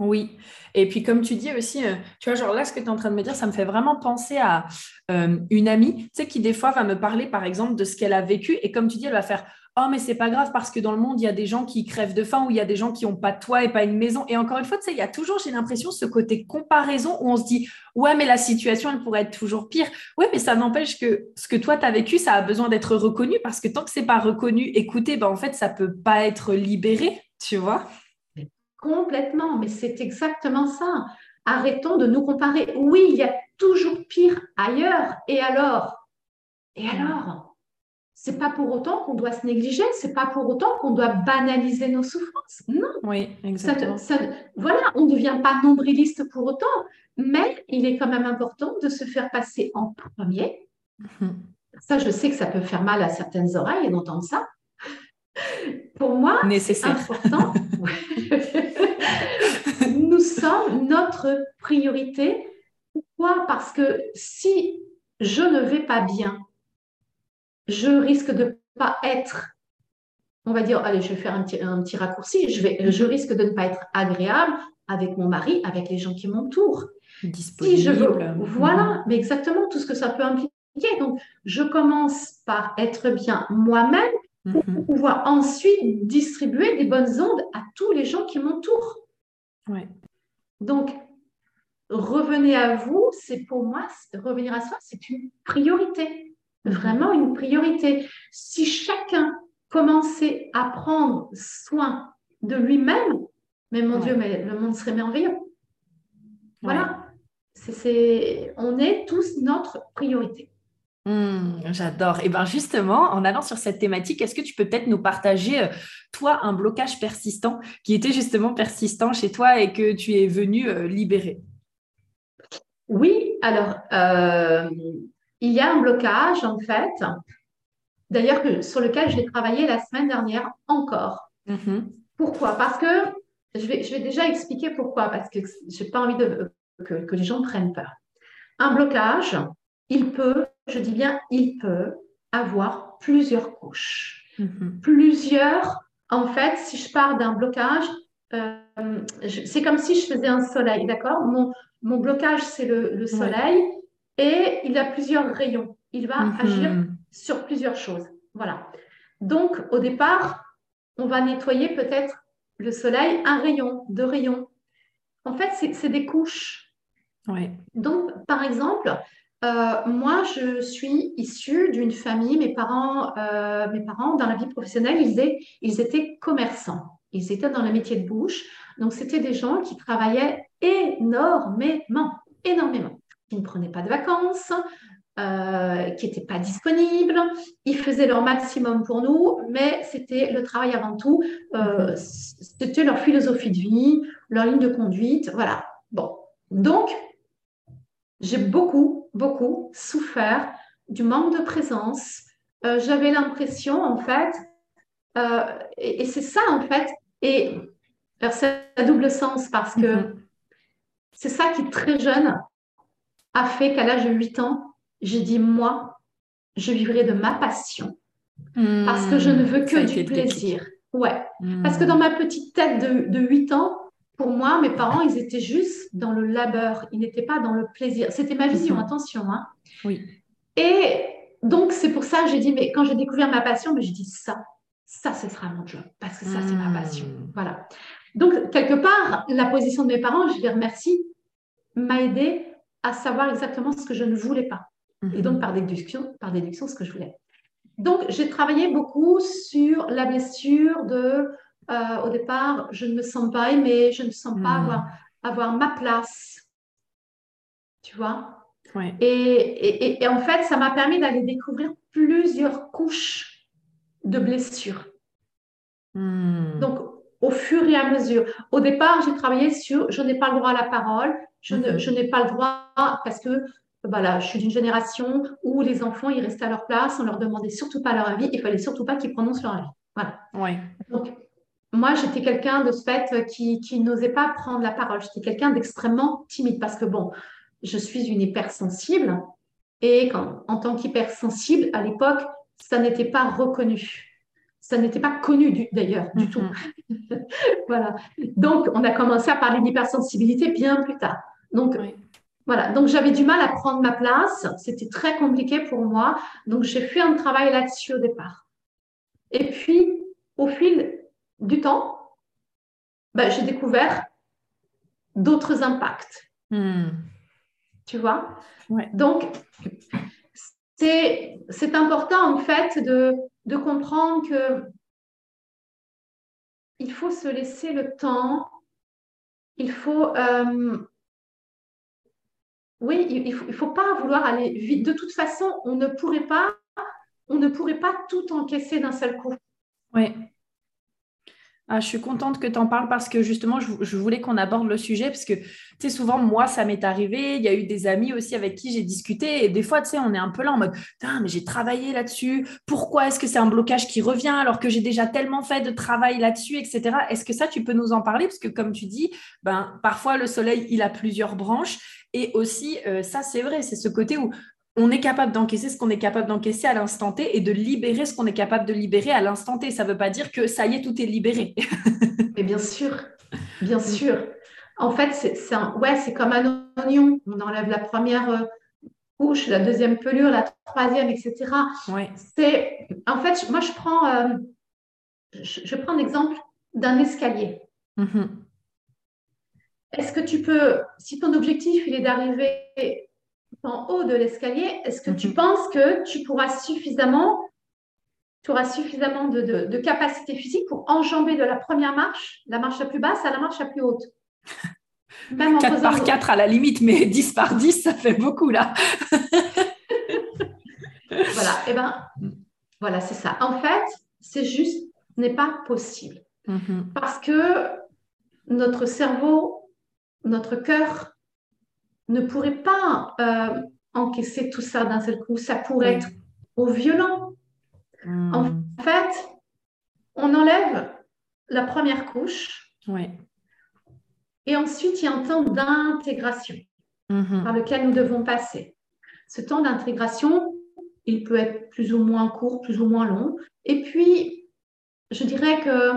Oui, et puis comme tu dis aussi, euh, tu vois, genre là, ce que tu es en train de me dire, ça me fait vraiment penser à euh, une amie, tu sais, qui des fois va me parler, par exemple, de ce qu'elle a vécu, et comme tu dis, elle va faire, oh, mais c'est pas grave parce que dans le monde, il y a des gens qui crèvent de faim ou il y a des gens qui n'ont pas de toit et pas une maison. Et encore une fois, tu sais, il y a toujours, j'ai l'impression, ce côté comparaison où on se dit, ouais, mais la situation, elle pourrait être toujours pire. Ouais, mais ça n'empêche que ce que toi, tu as vécu, ça a besoin d'être reconnu parce que tant que c'est pas reconnu, écoutez, ben, en fait, ça peut pas être libéré, tu vois. Complètement, mais c'est exactement ça. Arrêtons de nous comparer. Oui, il y a toujours pire ailleurs. Et alors? Et alors? C'est pas pour autant qu'on doit se négliger, c'est pas pour autant qu'on doit banaliser nos souffrances. Non. Oui, exactement. voilà, on ne devient pas nombriliste pour autant, mais il est quand même important de se faire passer en premier. Mhm. Ça, je sais que ça peut faire mal à certaines oreilles d'entendre ça. Pour moi, c'est important. Nous sommes notre priorité. Pourquoi? Parce que si je ne vais pas bien, je risque de ne pas être, on va dire, allez, je vais faire un petit, raccourci, je, vais, je risque de ne pas être agréable avec mon mari, avec les gens qui m'entourent. Disponible. Si je veux, voilà, mais exactement tout ce que ça peut impliquer. Donc, je commence par être bien moi-même pour mhm. pouvoir ensuite distribuer des bonnes ondes à tous les gens qui m'entourent. Ouais. Donc, revenez à vous, c'est pour moi, revenir à soi, c'est une priorité. Vraiment une priorité. Si chacun commençait à prendre soin de lui-même, mais mon Dieu, mais le monde serait merveilleux. Voilà. C'est, on est tous notre priorité. Mmh, j'adore. Et bien justement, en allant sur cette thématique, est-ce que tu peux peut-être nous partager, euh, toi, un blocage persistant qui était justement persistant chez toi et que tu es venu euh, libérer? Oui, alors, euh, il y a un blocage, en fait, d'ailleurs, sur lequel j'ai travaillé la semaine dernière encore. Mmh pourquoi? Parce que, je vais, je vais déjà expliquer pourquoi, parce que je n'ai pas envie de, que, que les gens prennent peur. Un blocage, il peut je dis bien il peut avoir plusieurs couches. Mhm. Plusieurs, en fait, si je pars d'un blocage, euh, c'est comme si je faisais un soleil, d'accord? Mon, mon, blocage, c'est le, soleil et il a plusieurs rayons. Il va mhm. agir sur plusieurs choses. Voilà. Donc, au départ, on va nettoyer peut-être le soleil, un rayon, deux rayons. En fait, c'est des couches. Ouais. Donc, par exemple, euh, moi, je suis issue d'une famille, mes parents, euh, mes parents, dans la vie professionnelle, ils, ils étaient commerçants. Ils étaient dans le métier de bouche. Donc, c'était des gens qui travaillaient énormément, énormément. Ils ne prenaient pas de vacances, euh, qui n'étaient pas disponibles. Ils faisaient leur maximum pour nous, mais c'était le travail avant tout. c'était leur philosophie de vie, leur ligne de conduite. Voilà. Bon. Donc, j'ai beaucoup, beaucoup souffert du manque de présence. Euh, j'avais l'impression, en fait, euh, et, c'est ça, en fait, et c'est à double sens parce que mm-hmm. c'est ça qui, très jeune, a fait qu'à l'âge de 8 ans, j'ai dit, moi, je vivrai de ma passion parce que je ne veux que du plaisir. Ouais. Parce que dans ma petite tête de, de 8 ans, pour moi, mes parents, ils étaient juste dans le labeur, ils n'étaient pas dans le plaisir. C'était ma vision, mhm. attention. Hein. Oui. Et donc, c'est pour ça que j'ai dit, mais quand j'ai découvert ma passion, j'ai dit ça, ça, ce sera mon job, parce que ça, c'est ma passion. Hmm. Voilà. Donc, quelque part, la position de mes parents, je les remercie, m'a aidé à savoir exactement ce que je ne voulais pas. Et donc, mhm. par déduction, par déduction, ce que je voulais. Donc, j'ai travaillé beaucoup sur la blessure de euh, au départ, je ne me sens pas aimée, je ne sens pas avoir, avoir ma place. Tu vois? Et, et, en fait, ça m'a permis d'aller découvrir plusieurs couches de blessures. Hmm. Donc, au fur et à mesure. Au départ, j'ai travaillé sur je n'ai pas le droit à la parole, je ne, je n'ai pas le droit parce que voilà, je suis d'une génération où les enfants, ils restaient à leur place, on leur demandait surtout pas leur avis, il fallait surtout pas qu'ils prononcent leur avis. Voilà. Ouais. Donc, moi, j'étais quelqu'un de ce fait qui, n'osait pas prendre la parole. J'étais quelqu'un d'extrêmement timide parce que, bon, je suis une hypersensible et en tant qu'hypersensible, à l'époque, ça n'était pas reconnu. ça n'était pas connu d'ailleurs du, tout. Mm-hmm. voilà. Donc, on a commencé à parler d'hypersensibilité bien plus tard. Donc, voilà. Donc, j'avais du mal à prendre ma place. C'était très compliqué pour moi. Donc, j'ai fait un travail là-dessus au départ. Et puis, au fil du temps, ben, j'ai découvert d'autres impacts. Hmm. Tu vois? Donc, c'est important en fait de, de comprendre que il faut se laisser le temps, il faut... Euh, oui, il ne faut, faut, pas vouloir aller vite. De toute façon, on ne pourrait pas, on ne pourrait pas tout encaisser d'un seul coup. Oui. Ah, je suis contente que tu en parles parce que justement, je, voulais qu'on aborde le sujet parce que, tu sais, souvent, moi, ça m'est arrivé. Il y a eu des amis aussi avec qui j'ai discuté et des fois, tu sais, on est un peu là en mode, mais j'ai travaillé là-dessus. Pourquoi est-ce que c'est un blocage qui revient alors que j'ai déjà tellement fait de travail là-dessus, etc. Est-ce que ça, tu peux nous en parler Parce que, comme tu dis, ben, parfois, le soleil, il a plusieurs branches. Et aussi, euh, ça, c'est vrai, c'est ce côté où on est capable d'encaisser ce qu'on est capable d'encaisser à l'instant T et de libérer ce qu'on est capable de libérer à l'instant T. Ça ne veut pas dire que ça y est, tout est libéré. Mais bien sûr, bien sûr. En fait, c'est ouais, comme un oignon. On enlève la première euh, couche, la deuxième pelure, la troisième, etc. Ouais. C'est en fait, moi je prends, euh, je, prends l'exemple d'un escalier. Mm-hmm. Est-ce que tu peux, si ton objectif il est d'arriver en haut de l'escalier, est-ce que tu mhm. penses que tu pourras suffisamment, tu auras suffisamment de, capacité physique pour enjamber de la première marche, la marche la plus basse, à la marche la plus haute? Même 4 par 4 à la limite, mais 10 par 10, ça fait beaucoup là. voilà, et eh ben voilà, c'est ça. En fait, c'est juste, n'est pas possible. Mhm. Parce que notre cerveau, notre cœur ne pourrait pas euh, encaisser tout ça d'un seul coup. Ça pourrait être trop violent. Hmm. En fait, on enlève la première couche. Et ensuite, il y a un temps d'intégration mm-hmm. par lequel nous devons passer. Ce temps d'intégration, il peut être plus ou moins court, plus ou moins long. Et puis, je dirais que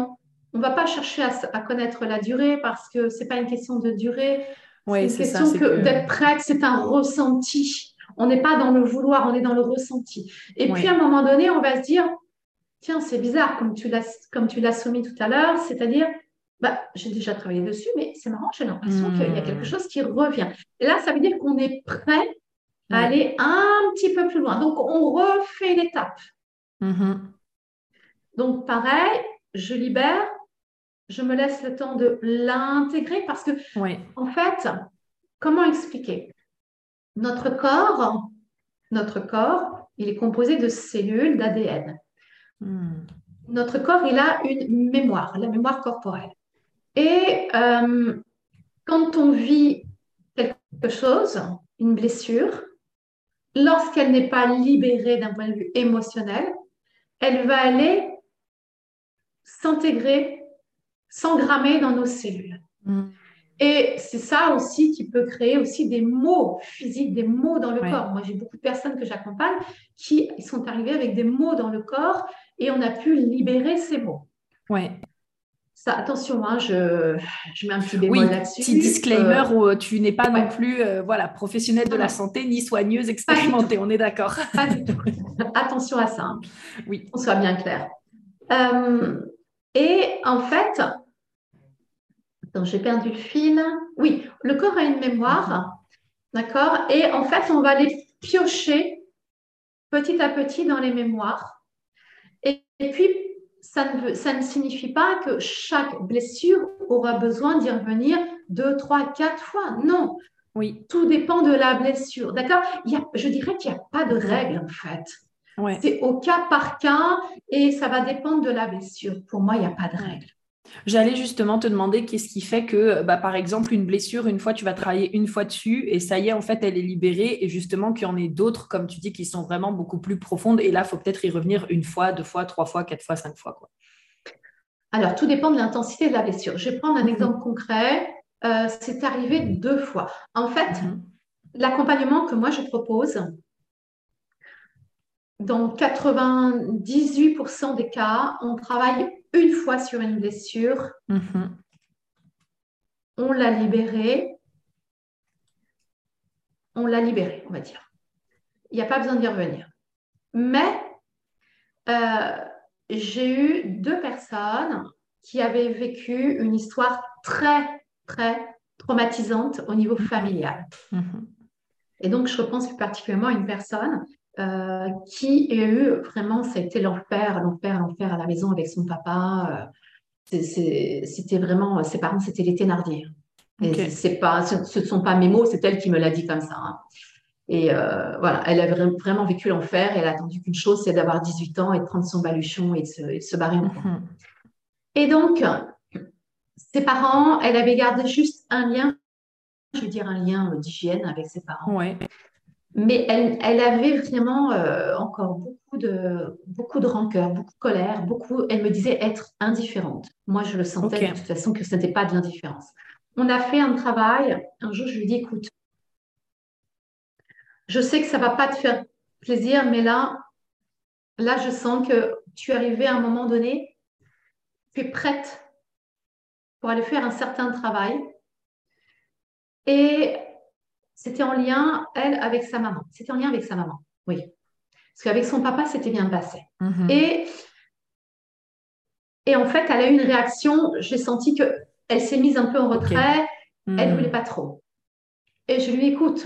on ne va pas chercher à, à, connaître la durée parce que ce n'est pas une question de durée, oui, c'est ça. que, d'être prête, c'est un ressenti. On n'est pas dans le vouloir, on est dans le ressenti. Et puis à un moment donné, on va se dire, tiens, c'est bizarre, comme tu l'as, comme tu l'as soumis tout à l'heure, c'est-à-dire, bah, j'ai déjà travaillé dessus, mais c'est marrant, j'ai l'impression qu'il y a quelque hmm. chose qui revient. Et là, ça veut dire qu'on est prêt à aller un petit peu plus loin. Donc, on refait l'étape. Mm-hmm. Donc, pareil, je libère, je me laisse le temps de l'intégrer parce que, en fait, comment expliquer? Notre corps, notre corps, il est composé de cellules d'ADN. Hmm. Notre corps, il a une mémoire, la mémoire corporelle. Et euh, quand on vit quelque chose, une blessure, lorsqu'elle n'est pas libérée d'un point de vue émotionnel, elle va aller s'intégrer s'engrammer dans nos cellules. Mm. Et c'est ça aussi qui peut créer aussi des maux physiques, des maux dans le corps. Moi, j'ai beaucoup de personnes que j'accompagne qui sont arrivées avec des maux dans le corps et on a pu libérer ces maux. Ouais. Ça, attention, hein, je, je, mets un petit bémol là-dessus. Petit disclaimer euh, où tu n'es pas non plus euh, voilà, professionnelle de la santé ni soigneuse expérimentée, on est d'accord. Attention à ça. Hein. Oui. On soit bien clair. Euh, et en fait, j'ai perdu le fil. Oui, le corps a une mémoire, d'accord Et en fait, on va aller piocher petit à petit dans les mémoires. Et, puis, ça ne, ça ne signifie pas que chaque blessure aura besoin d'y revenir deux, trois, quatre fois. Non. Oui. Tout dépend de la blessure. D'accord Je dirais qu'il n'y a pas de règle, en fait. C'est au cas par cas et ça va dépendre de la blessure. Pour moi, il n'y a pas de règle. J'allais justement te demander qu'est-ce qui fait que, bah, par exemple, une blessure, une fois, tu vas travailler une fois dessus et ça y est, en fait, elle est libérée et justement qu'il y en ait d'autres, comme tu dis, qui sont vraiment beaucoup plus profondes. Et là, il faut peut-être y revenir une fois, deux fois, trois fois, quatre fois, cinq fois. Quoi. Alors, tout dépend de l'intensité de la blessure. Je vais prendre un mhm. exemple concret. Euh, c'est arrivé deux fois. En fait, mhm. l'accompagnement que moi je propose, dans 98% des cas, on travaille une fois sur une blessure, mm-hmm. on l'a libérée, on l'a libérée, on va dire. Il n'y a pas besoin d'y revenir. Mais euh, j'ai eu deux personnes qui avaient vécu une histoire très, très traumatisante au niveau familial. Mm-hmm. Et donc, je repense plus particulièrement à une personne euh, qui a eu vraiment, ça a été l'enfer, l'enfer, l'enfer à la maison avec son papa. Euh, c'était vraiment, ses parents, c'était les Thénardier. C'est pas, ce ne sont pas mes mots, c'est elle qui me l'a dit comme ça. Hein. Et euh, voilà, elle a vraiment vécu l'enfer et elle a attendu qu'une chose, c'est d'avoir 18 ans et de prendre son baluchon et de se, barrer mm Et donc, ses parents, elle avait gardé juste un lien, je veux dire un lien d'hygiène avec ses parents. Ouais. Mais elle, elle avait vraiment euh, encore beaucoup de, beaucoup de rancœur, beaucoup de colère, beaucoup. Elle me disait être indifférente. Moi, je le sentais de toute façon que ce n'était pas de l'indifférence. On a fait un travail. Un jour, je lui ai dit écoute, je sais que ça ne va pas te faire plaisir, mais là, là, je sens que tu es arrivé à un moment donné, tu es prête pour aller faire un certain travail. Et c'était en lien, elle, avec sa maman. C'était en lien avec sa maman, oui. Parce qu'avec son papa, c'était bien passé. Mhm. Et, et en fait, elle a eu une réaction, j'ai senti qu'elle s'est mise un peu en retrait, elle ne mhm. voulait pas trop. Et je lui écoute,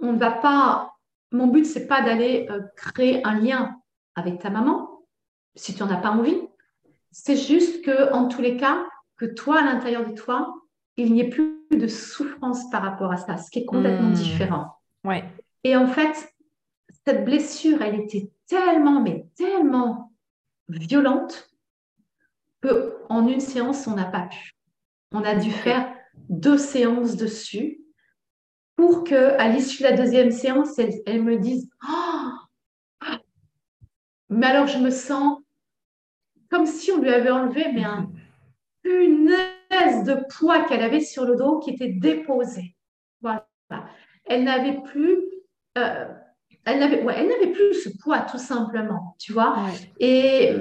on ne va pas, mon but, c'est pas d'aller euh, créer un lien avec ta maman, si tu n'en as pas envie. C'est juste que, en tous les cas, que toi, à l'intérieur de toi, il n'y ait plus de souffrance par rapport à ça, ce qui est complètement hmm. différent. Ouais. Et en fait, cette blessure, elle était tellement, mais tellement violente que en une séance, on n'a pas pu. On a dû faire deux séances dessus pour que, à l'issue de la deuxième séance, elle, me dise oh, Mais alors, je me sens comme si on lui avait enlevé mais un, de poids qu'elle avait sur le dos qui était déposée. Voilà. Elle n'avait plus, euh, elle n'avait, elle n'avait plus ce poids tout simplement, tu vois. Et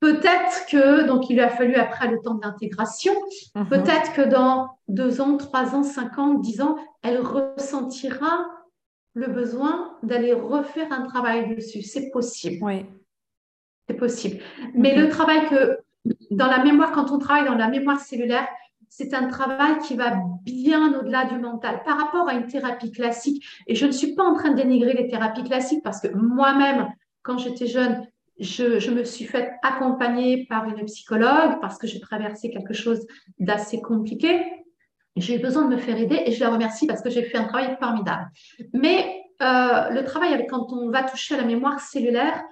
peut-être que, donc il lui a fallu après le temps d'intégration, mhm. peut-être que dans deux ans, trois ans, cinq ans, dix ans, elle ressentira le besoin d'aller refaire un travail dessus. C'est possible. Oui. C'est possible. Mais mhm. le travail que dans la mémoire, quand on travaille dans la mémoire cellulaire, c'est un travail qui va bien au-delà du mental par rapport à une thérapie classique. Et je ne suis pas en train de dénigrer les thérapies classiques parce que moi-même, quand j'étais jeune, je, me suis fait accompagner par une psychologue parce que j'ai traversé quelque chose d'assez compliqué. J'ai eu besoin de me faire aider et je la remercie parce que j'ai fait un travail formidable. Mais euh, le travail avec quand on va toucher à la mémoire cellulaire,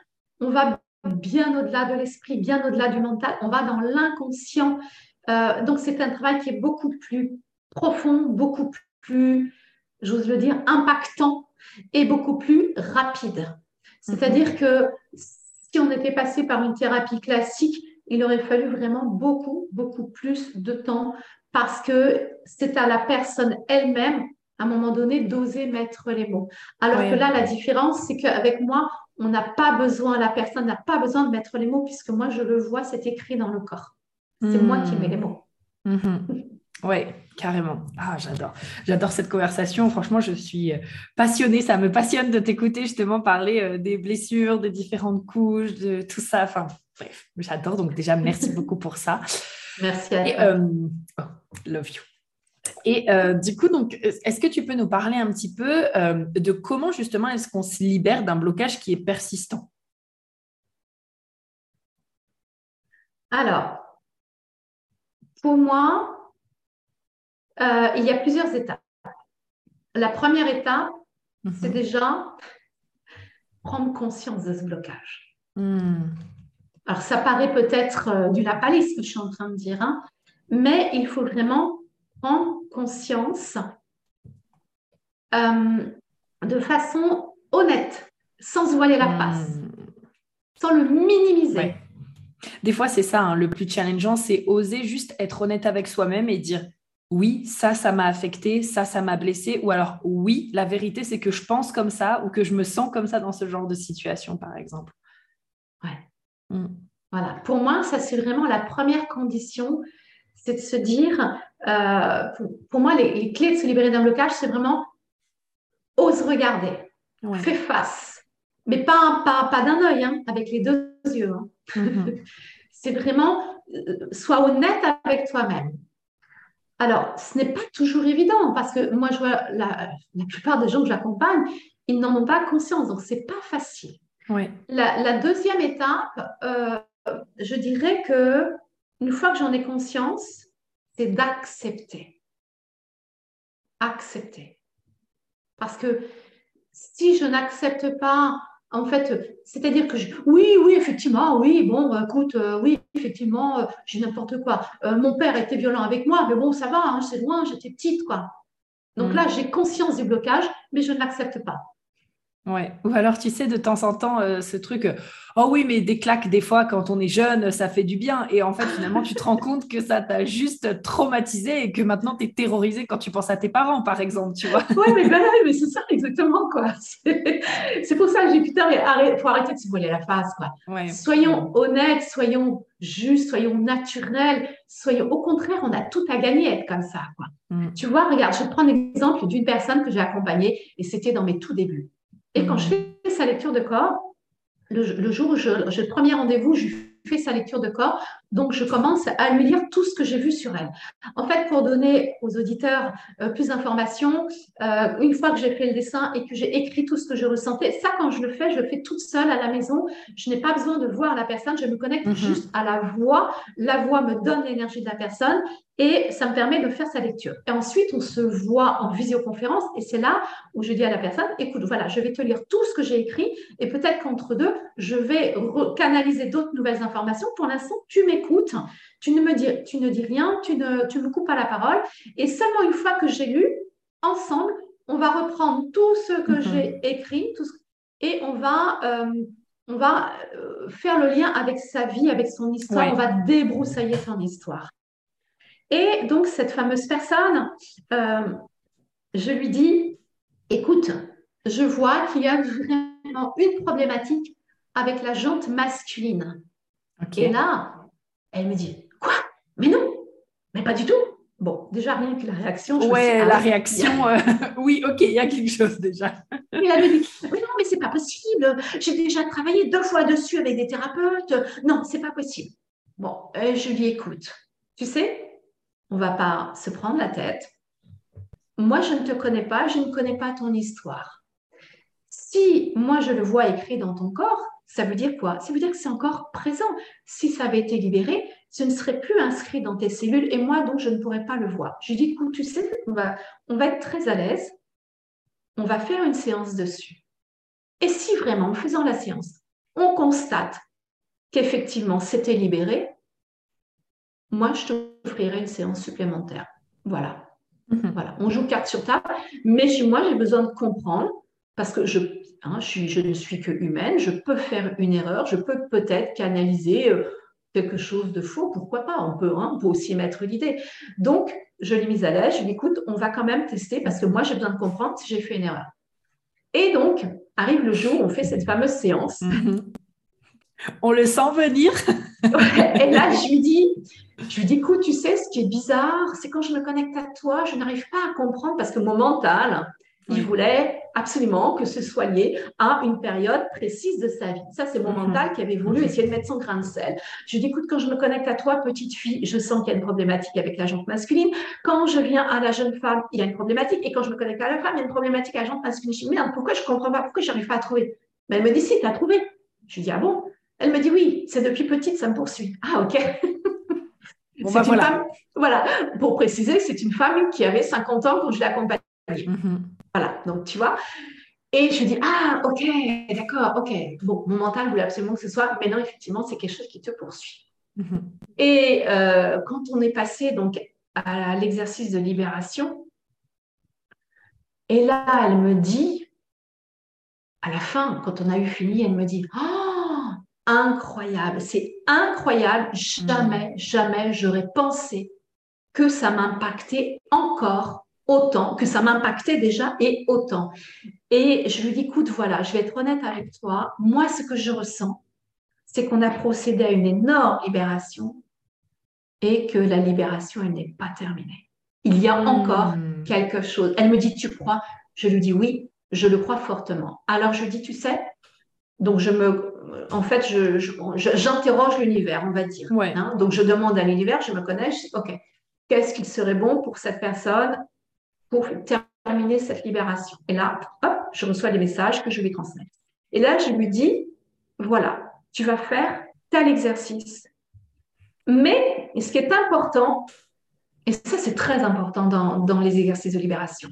on va bien au-delà de l'esprit, bien au-delà du mental, on va dans l'inconscient. Euh, donc c'est un travail qui est beaucoup plus profond, beaucoup plus, j'ose le dire, impactant et beaucoup plus rapide. C'est-à-dire que si on était passé par une thérapie classique, il aurait fallu vraiment beaucoup, beaucoup plus de temps parce que c'est à la personne elle-même, à un moment donné, d'oser mettre les mots. Alors que là, la différence, c'est qu'avec moi, on n'a pas besoin, la personne n'a pas besoin de mettre les mots puisque moi je le vois, c'est écrit dans le corps. C'est moi qui mets les mots. Mhm. Oui, carrément. Ah, j'adore. J'adore cette conversation. Franchement, je suis euh, passionnée. Ça me passionne de t'écouter justement parler euh, des blessures, des différentes couches, de tout ça. Enfin, bref, j'adore. Donc déjà, merci beaucoup pour ça. Merci à toi. Euh, oh, love you. Et euh, du coup, donc, est-ce que tu peux nous parler un petit peu euh, de comment justement est-ce qu'on se libère d'un blocage qui est persistant? Alors, pour moi, euh, il y a plusieurs étapes. La première étape, mhm. c'est déjà prendre conscience de ce blocage. Hmm. Alors, ça paraît peut-être du que je suis en train de dire, hein, mais il faut vraiment prendre conscience euh, de façon honnête, sans se voiler la hmm. face, sans le minimiser. Des fois, c'est ça, hein, le plus challengeant, c'est oser juste être honnête avec soi-même et dire oui, ça, ça m'a affecté, ça, ça m'a blessé, ou alors oui, la vérité, c'est que je pense comme ça ou que je me sens comme ça dans ce genre de situation, par exemple. Ouais. Mm. Voilà. Pour moi, ça, c'est vraiment la première condition, c'est de se dire, euh, pour, moi, les, clés de se libérer d'un blocage, c'est vraiment ose regarder, fais face, mais pas, pas, pas d'un œil, hein, avec les deux yeux. Hein. Mm-hmm. c'est vraiment, euh, sois honnête avec toi-même. Alors, ce n'est pas toujours évident parce que moi, je vois la, plupart des gens que j'accompagne, ils n'en ont pas conscience, donc ce n'est pas facile. La, deuxième étape, euh, je dirais que une fois que j'en ai conscience, c'est d'accepter. Accepter. Parce que si je n'accepte pas en fait, c'est-à-dire que je, oui, oui, effectivement, oui, bon, bah, écoute, euh, oui, effectivement, euh, j'ai n'importe quoi. Euh, mon père était violent avec moi, mais bon, ça va, hein, c'est loin, j'étais petite, quoi. Donc mm. là, j'ai conscience du blocage, mais je ne l'accepte pas. Ouais. Ou alors, tu sais, de temps en temps, euh, ce truc, euh, oh oui, mais des claques, des fois, quand on est jeune, ça fait du bien. Et en fait, finalement, tu te rends compte que ça t'a juste traumatisé et que maintenant, tu es terrorisé quand tu penses à tes parents, par exemple, tu vois. ouais, mais, ben, mais c'est ça, exactement, quoi. C'est pour ça que j'ai putain, il faut arrêter de se voiler la face, quoi. Soyons honnêtes, soyons justes, soyons naturels, soyons, au contraire, on a tout à gagner à être comme ça, quoi. Mm. Tu vois, regarde, je te prends l'exemple d'une personne que j'ai accompagnée et c'était dans mes tout débuts. Et quand je fais sa lecture de corps, le, jour où j'ai le premier rendez-vous, je fais sa lecture de corps, donc je commence à lui lire tout ce que j'ai vu sur elle. En fait, pour donner aux auditeurs euh, plus d'informations, euh, une fois que j'ai fait le dessin et que j'ai écrit tout ce que je ressentais, ça quand je le fais, je le fais toute seule à la maison. Je n'ai pas besoin de voir la personne, je me connecte mhm. juste à la voix. La voix me donne l'énergie de la personne et ça me permet de faire sa lecture. Et ensuite, on se voit en visioconférence et c'est là où je dis à la personne, écoute, voilà, je vais te lire tout ce que j'ai écrit et peut-être qu'entre deux, je vais canaliser d'autres nouvelles informations. Pour l'instant, tu m'écoutes, tu ne me dis, tu ne dis rien, tu ne tu me coupes pas la parole et seulement une fois que j'ai lu, ensemble, on va reprendre tout ce que mhm. j'ai écrit tout et on va... Euh, on va euh, faire le lien avec sa vie, avec son histoire, on va débroussailler son histoire. Et donc, cette fameuse personne, euh, je lui dis, écoute, je vois qu'il y a vraiment une problématique avec la jante masculine. Et là, elle me dit, quoi? Mais non, mais pas du tout. Bon, déjà, rien que la réaction. Je ouais, la réaction, euh, oui, ok, il y a quelque chose déjà. Elle me dit, mais non, mais c'est pas possible. J'ai déjà travaillé deux fois dessus avec des thérapeutes. Non, c'est pas possible. Bon, euh, je lui écoute. Tu sais, on va pas se prendre la tête. Moi, je ne te connais pas, je ne connais pas ton histoire. Si moi, je le vois écrit dans ton corps, ça veut dire quoi? Ça veut dire que c'est encore présent. Si ça avait été libéré, ce ne serait plus inscrit dans tes cellules et moi, donc, je ne pourrais pas le voir. Je dis, écoute, tu sais, on va, on va être très à l'aise. On va faire une séance dessus. Et si vraiment, en faisant la séance, on constate qu'effectivement, c'était libéré, moi, je t'offrirai une séance supplémentaire. Voilà. Mhm. Voilà. On joue carte sur table, mais moi, j'ai besoin de comprendre parce que je, hein, je, ne suis que humaine, je peux faire une erreur, je peux peut-être canaliser euh, quelque chose de faux, pourquoi pas on peut, hein, on peut aussi mettre l'idée. Donc, je l'ai mise à l'aise, je lui écoute, on va quand même tester parce que moi, j'ai besoin de comprendre si j'ai fait une erreur. Et donc, arrive le jour où on fait cette fameuse séance. Mhm. On le sent venir. et là, je lui dis, je lui dis, écoute, tu sais, ce qui est bizarre, c'est quand je me connecte à toi, je n'arrive pas à comprendre parce que mon mental, il voulait absolument que ce soit lié à une période précise de sa vie. Ça, c'est mon mhm. mental qui avait voulu essayer de mettre son grain de sel. Je lui dis, écoute, quand je me connecte à toi, petite fille, je sens qu'il y a une problématique avec la jante masculine. Quand je viens à la jeune femme, il y a une problématique. Et quand je me connecte à la femme, il y a une problématique à la jante masculine. Je dis, merde, pourquoi je ne comprends pas? Pourquoi je n'arrive pas à trouver? Mais Elle me dit, si, tu as trouvé. Je lui dis, ah bon? Elle me dit, oui, c'est depuis petite, ça me poursuit. Ah, ok. Bah, voilà. voilà, pour préciser, c'est une femme qui avait 50 ans quand je l'ai Mhm. Voilà, donc tu vois. Et je dis, ah, ok, d'accord, ok. Bon, mon mental voulait absolument que ce soit, mais non, effectivement, c'est quelque chose qui te poursuit. Mhm. Et euh, quand on est passé donc à l'exercice de libération, et là, elle me dit, à la fin, quand on a eu fini, elle me dit, oh, incroyable. C'est incroyable. Jamais, mm. jamais j'aurais pensé que ça m'impactait encore autant, que ça m'impactait déjà et autant. Et je lui dis, écoute, voilà, je vais être honnête avec toi. Moi, ce que je ressens, c'est qu'on a procédé à une énorme libération et que la libération, elle n'est pas terminée. Il y a encore hmm. quelque chose. Elle me dit, tu crois? Je lui dis, oui, je le crois fortement. Alors je lui dis, tu sais, donc je me, en fait, j'interroge l'univers, on va dire. Hein. donc je demande à l'univers, je me connais, je dis, ok, qu'est-ce qu'il serait bon pour cette personne pour terminer cette libération Et là, hop, je reçois des messages que je lui transmets. Et là, je lui dis, voilà, tu vas faire tel exercice. Mais ce qui est important, et ça c'est très important dans, les exercices de libération,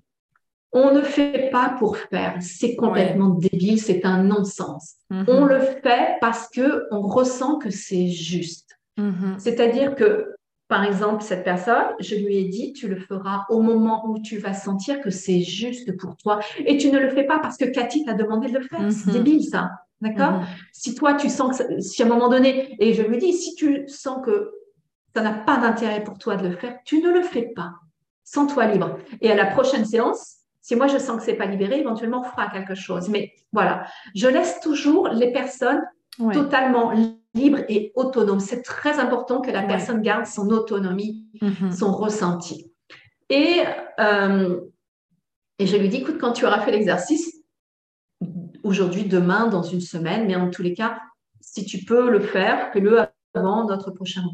on ne fait pas pour faire, c'est complètement débile, c'est un non-sens. Mm-hmm. On le fait parce que on ressent que c'est juste. Mm-hmm. C'est-à-dire que, par exemple, cette personne, je lui ai dit, tu le feras au moment où tu vas sentir que c'est juste pour toi. Et tu ne le fais pas parce que Cathy t'a demandé de le faire. C'est mm-hmm. débile, ça. D'accord Si toi, tu sens que, si à un moment donné, et je lui dis, si tu sens que ça n'a pas d'intérêt pour toi de le faire, tu ne le fais pas. Sens-toi libre. Et à la prochaine séance, si moi je sens que c'est pas libéré, éventuellement on fera quelque chose. Mais voilà, je laisse toujours les personnes totalement libres et autonomes. C'est très important que la personne garde son autonomie, mm-hmm. son ressenti. Et, euh, et je lui dis, écoute, quand tu auras fait l'exercice, aujourd'hui, demain, dans une semaine, mais en tous les cas, si tu peux le faire, fais-le avant notre prochain.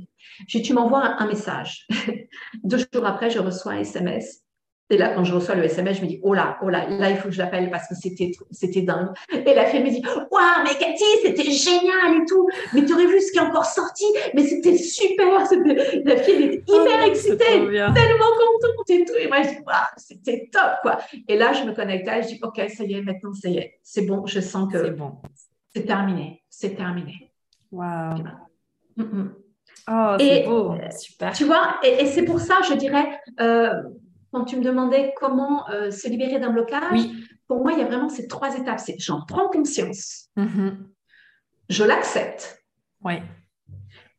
Je, tu m'envoies un, un, message. Deux jours après, je reçois un SMS et là, quand je reçois le SMS, je me dis, oh là, oh là, là, il faut que je l'appelle parce que c'était, c'était dingue. Et la fille me dit, waouh, mais Cathy, c'était génial et tout. Mais tu aurais vu ce qui est encore sorti, mais c'était super. La fille, elle était hyper oh, excitée, tellement contente et tout. Et moi, je dis, waouh, c'était top, quoi. Et là, je me connecte à elle, je dis, OK, ça y est, maintenant, ça y est. C'est bon, je sens que c'est bon. C'est terminé. C'est terminé. Waouh. Oh, c'est beau, super. Tu vois, et, c'est pour ça, je dirais, euh, quand tu me demandais comment euh, se libérer d'un blocage, pour moi, il y a vraiment ces trois étapes. C'est j'en prends conscience, mm-hmm. je l'accepte, ouais.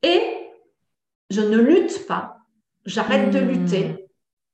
et je ne lutte pas, j'arrête de mm. lutter.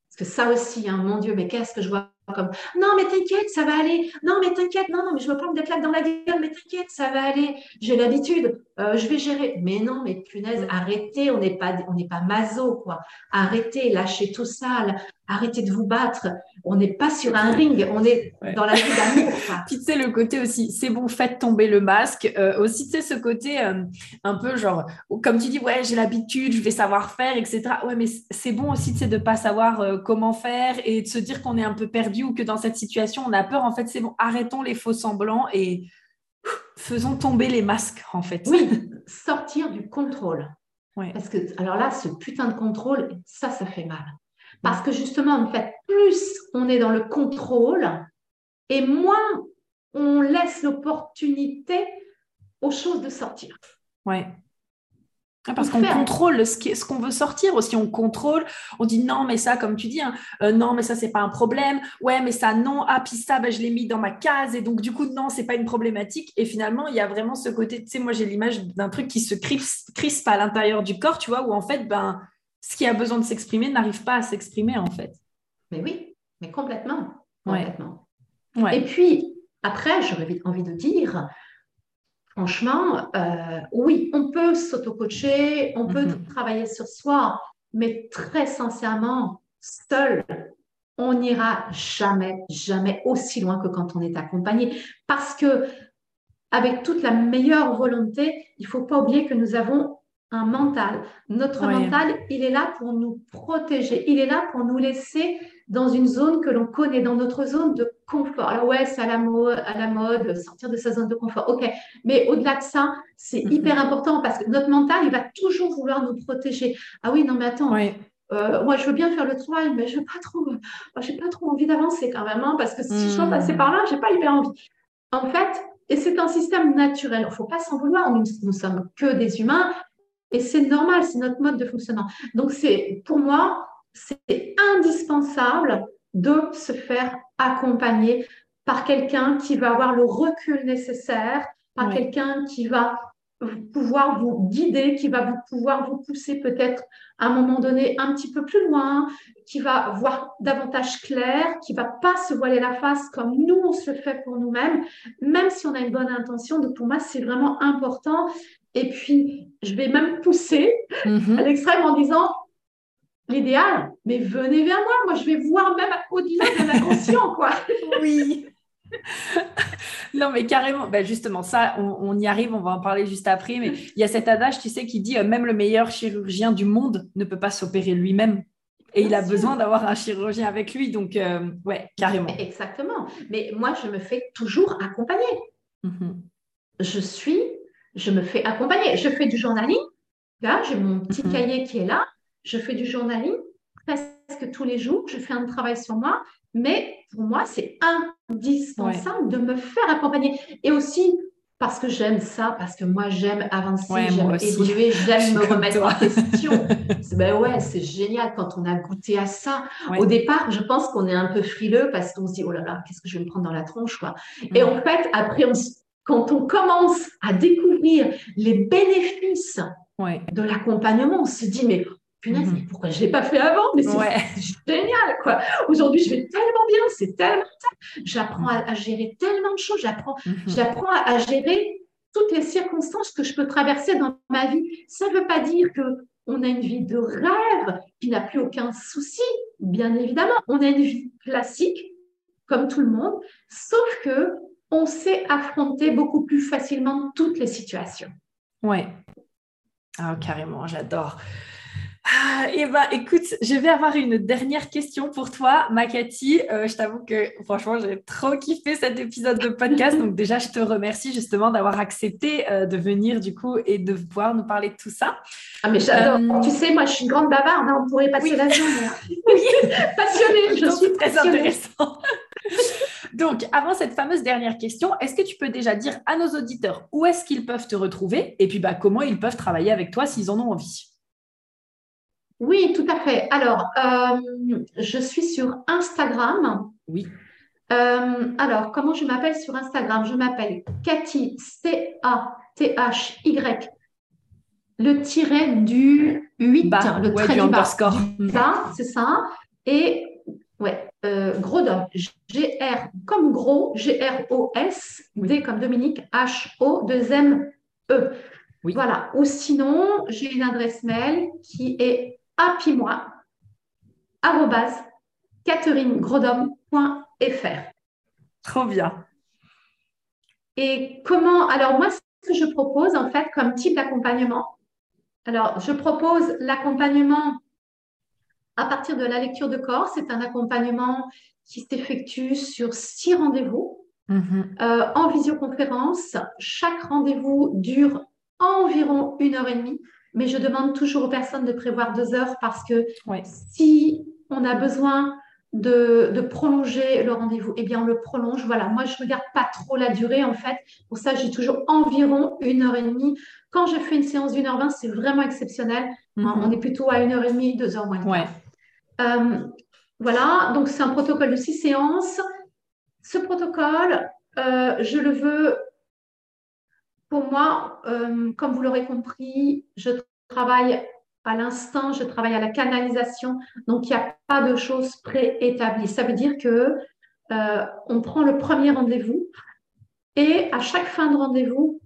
Parce que ça aussi, hein, mon Dieu, mais qu'est-ce que je vois comme non mais t'inquiète ça va aller. Non mais t'inquiète. Non non mais je me prends des claques dans la gueule. Mais t'inquiète ça va aller. J'ai l'habitude. Euh, je vais gérer mais non mais punaise arrêtez. On n'est pas on n'est pas maso quoi. Arrêtez lâchez tout ça arrêtez de vous battre. On n'est pas sur un ring on est dans la vie d'amour puis tu sais le côté aussi c'est bon faites tomber le masque. Euh, aussi tu sais ce côté euh, un peu genre comme tu dis ouais j'ai l'habitude je vais savoir faire etc ouais mais c'est bon aussi tu sais de pas savoir comment faire et de se dire qu'on est un peu perdu ou que dans cette situation, on a peur, en fait, c'est bon, arrêtons les faux semblants et faisons tomber les masques, en fait. Oui, sortir du contrôle. Parce que, alors là, ce putain de contrôle, ça, ça fait mal. Parce que justement, en fait, plus on est dans le contrôle et moins on laisse l'opportunité aux choses de sortir. Ouais. Ah, parce qu'on contrôle ce qu'on veut sortir aussi, on contrôle, on dit non, mais ça, comme tu dis, hein, euh, non, mais ça, c'est pas un problème, ouais, mais ça, non, ah, puis ça, ben, je l'ai mis dans ma case, et donc du coup, non, c'est pas une problématique. Et finalement, il y a vraiment ce côté, tu sais, moi, j'ai l'image d'un truc qui se crispe, à l'intérieur du corps, tu vois, où en fait, ben, ce qui a besoin de s'exprimer n'arrive pas à s'exprimer, en fait. Mais oui, mais complètement. complètement. Et puis, après, j'aurais envie de dire, Franchement, euh, oui, on peut s'auto-coacher, on peut mhm. travailler sur soi, mais très sincèrement, seul, on n'ira jamais, jamais aussi loin que quand on est accompagné. Parce que, avec toute la meilleure volonté, il ne faut pas oublier que nous avons un mental. Notre mental, il est là pour nous protéger, il est là pour nous laisser dans une zone que l'on connaît, dans notre zone de confort. Alors ouais, c'est à la mode, à la mode, sortir de sa zone de confort. Ok, mais au-delà de ça, c'est mhm. hyper important parce que notre mental, il va toujours vouloir nous protéger. Ah oui, non mais attends. Euh, moi, je veux bien faire le travail, mais je n'ai pas trop, j'ai pas trop envie d'avancer quand même, hein, parce que si je dois passer par là, j'ai pas hyper envie. En fait, et c'est un système naturel. Il ne faut pas s'en vouloir. Nous, nous sommes que des humains, et c'est normal. C'est notre mode de fonctionnement. Donc, c'est pour moi, c'est indispensable de se faire accompagner par quelqu'un qui va avoir le recul nécessaire, par quelqu'un qui va pouvoir vous guider, qui va vous pouvoir vous pousser peut-être à un moment donné un petit peu plus loin, qui va voir davantage clair, qui va pas se voiler la face comme nous on se le fait pour nous-mêmes, même si on a une bonne intention. Donc pour moi, c'est vraiment important. Et puis, je vais même pousser mm-hmm. à l'extrême en disant l'idéal, mais venez vers moi, moi je vais voir même au-delà de l'inconscient, quoi. oui. non, mais carrément, ben justement, ça, on, y arrive, on va en parler juste après, mais il y a cet adage, tu sais, qui dit euh, même le meilleur chirurgien du monde ne peut pas s'opérer lui-même. Et il a besoin d'avoir un chirurgien avec lui, donc euh, ouais, carrément. Exactement. Mais moi, je me fais toujours accompagner. Mm-hmm. Je suis, je me fais accompagner. Je fais du journaling. Là, j'ai mon petit mm-hmm. cahier qui est là je fais du journaling presque tous les jours, je fais un travail sur moi, mais pour moi, c'est indispensable de me faire accompagner. Et aussi, parce que j'aime ça, parce que moi, j'aime avancer, j'aime évoluer, j'aime me remettre en question. ben ouais, c'est génial quand on a goûté à ça. Au départ, je pense qu'on est un peu frileux parce qu'on se dit, oh là là, qu'est-ce que je vais me prendre dans la tronche, quoi. Et en fait, après, quand on commence à découvrir les bénéfices de l'accompagnement, on se dit, mais punaise, mhm. pourquoi je ne l'ai pas fait avant? Mais c'est génial, quoi. Aujourd'hui, je vais tellement bien, c'est tellement J'apprends à, gérer tellement de choses, j'apprends, mhm. j'apprends à, gérer toutes les circonstances que je peux traverser dans ma vie. Ça ne veut pas dire que on a une vie de rêve qui n'a plus aucun souci, bien évidemment. On a une vie classique, comme tout le monde, sauf que on sait affronter beaucoup plus facilement toutes les situations. Ouais. Ah, carrément, j'adore. Ah, et eh ben, écoute, je vais avoir une dernière question pour toi, Makati. Euh, je t'avoue que franchement, j'ai trop kiffé cet épisode de podcast. Donc déjà, je te remercie justement d'avoir accepté euh, de venir du coup et de pouvoir nous parler de tout ça. Ah mais j'adore. Euh, tu sais, moi, je suis une grande bavarde. Hein. on pourrait passer la journée. oui, passionnée. Je suis très intéressant. Donc, avant cette fameuse dernière question, est-ce que tu peux déjà dire à nos auditeurs où est-ce qu'ils peuvent te retrouver et puis bah, comment ils peuvent travailler avec toi s'ils en ont envie? Oui, tout à fait. Alors, euh, je suis sur Instagram. Oui. Euh, alors, comment je m'appelle sur Instagram? Je m'appelle Cathy, C-A-T-H-Y, le tiret du 8, le trait du underscore. Ça, c'est ça. Et, ouais, euh, gros dom, G-R comme gros, G-R-O-S, D comme Dominique, H-O, 2 M-E. Oui. Voilà. Ou sinon, j'ai une adresse mail qui est moi Trop bien. Et comment, alors moi, ce que je propose en fait comme type d'accompagnement, alors je propose l'accompagnement à partir de la lecture de corps. C'est un accompagnement qui s'effectue sur six rendez-vous mm-hmm. euh, en visioconférence. Chaque rendez-vous dure environ une heure et demie mais je demande toujours aux personnes de prévoir deux heures parce que si on a besoin de, prolonger le rendez-vous, eh bien, on le prolonge. Voilà, moi, je ne regarde pas trop la durée, en fait. Pour ça, j'ai toujours environ une heure et demie. Quand je fais une séance d'une heure vingt, c'est vraiment exceptionnel. Mhm. On est plutôt à une heure et demie, deux heures moins. Ouais. Euh, voilà, donc c'est un protocole de six séances. Ce protocole, euh, je le veux pour moi, euh, comme vous l'aurez compris, je travaille à l'instant, je travaille à la canalisation, donc il n'y a pas de choses préétablies. Ça veut dire que euh, on prend le premier rendez-vous et à chaque fin de rendez-vous,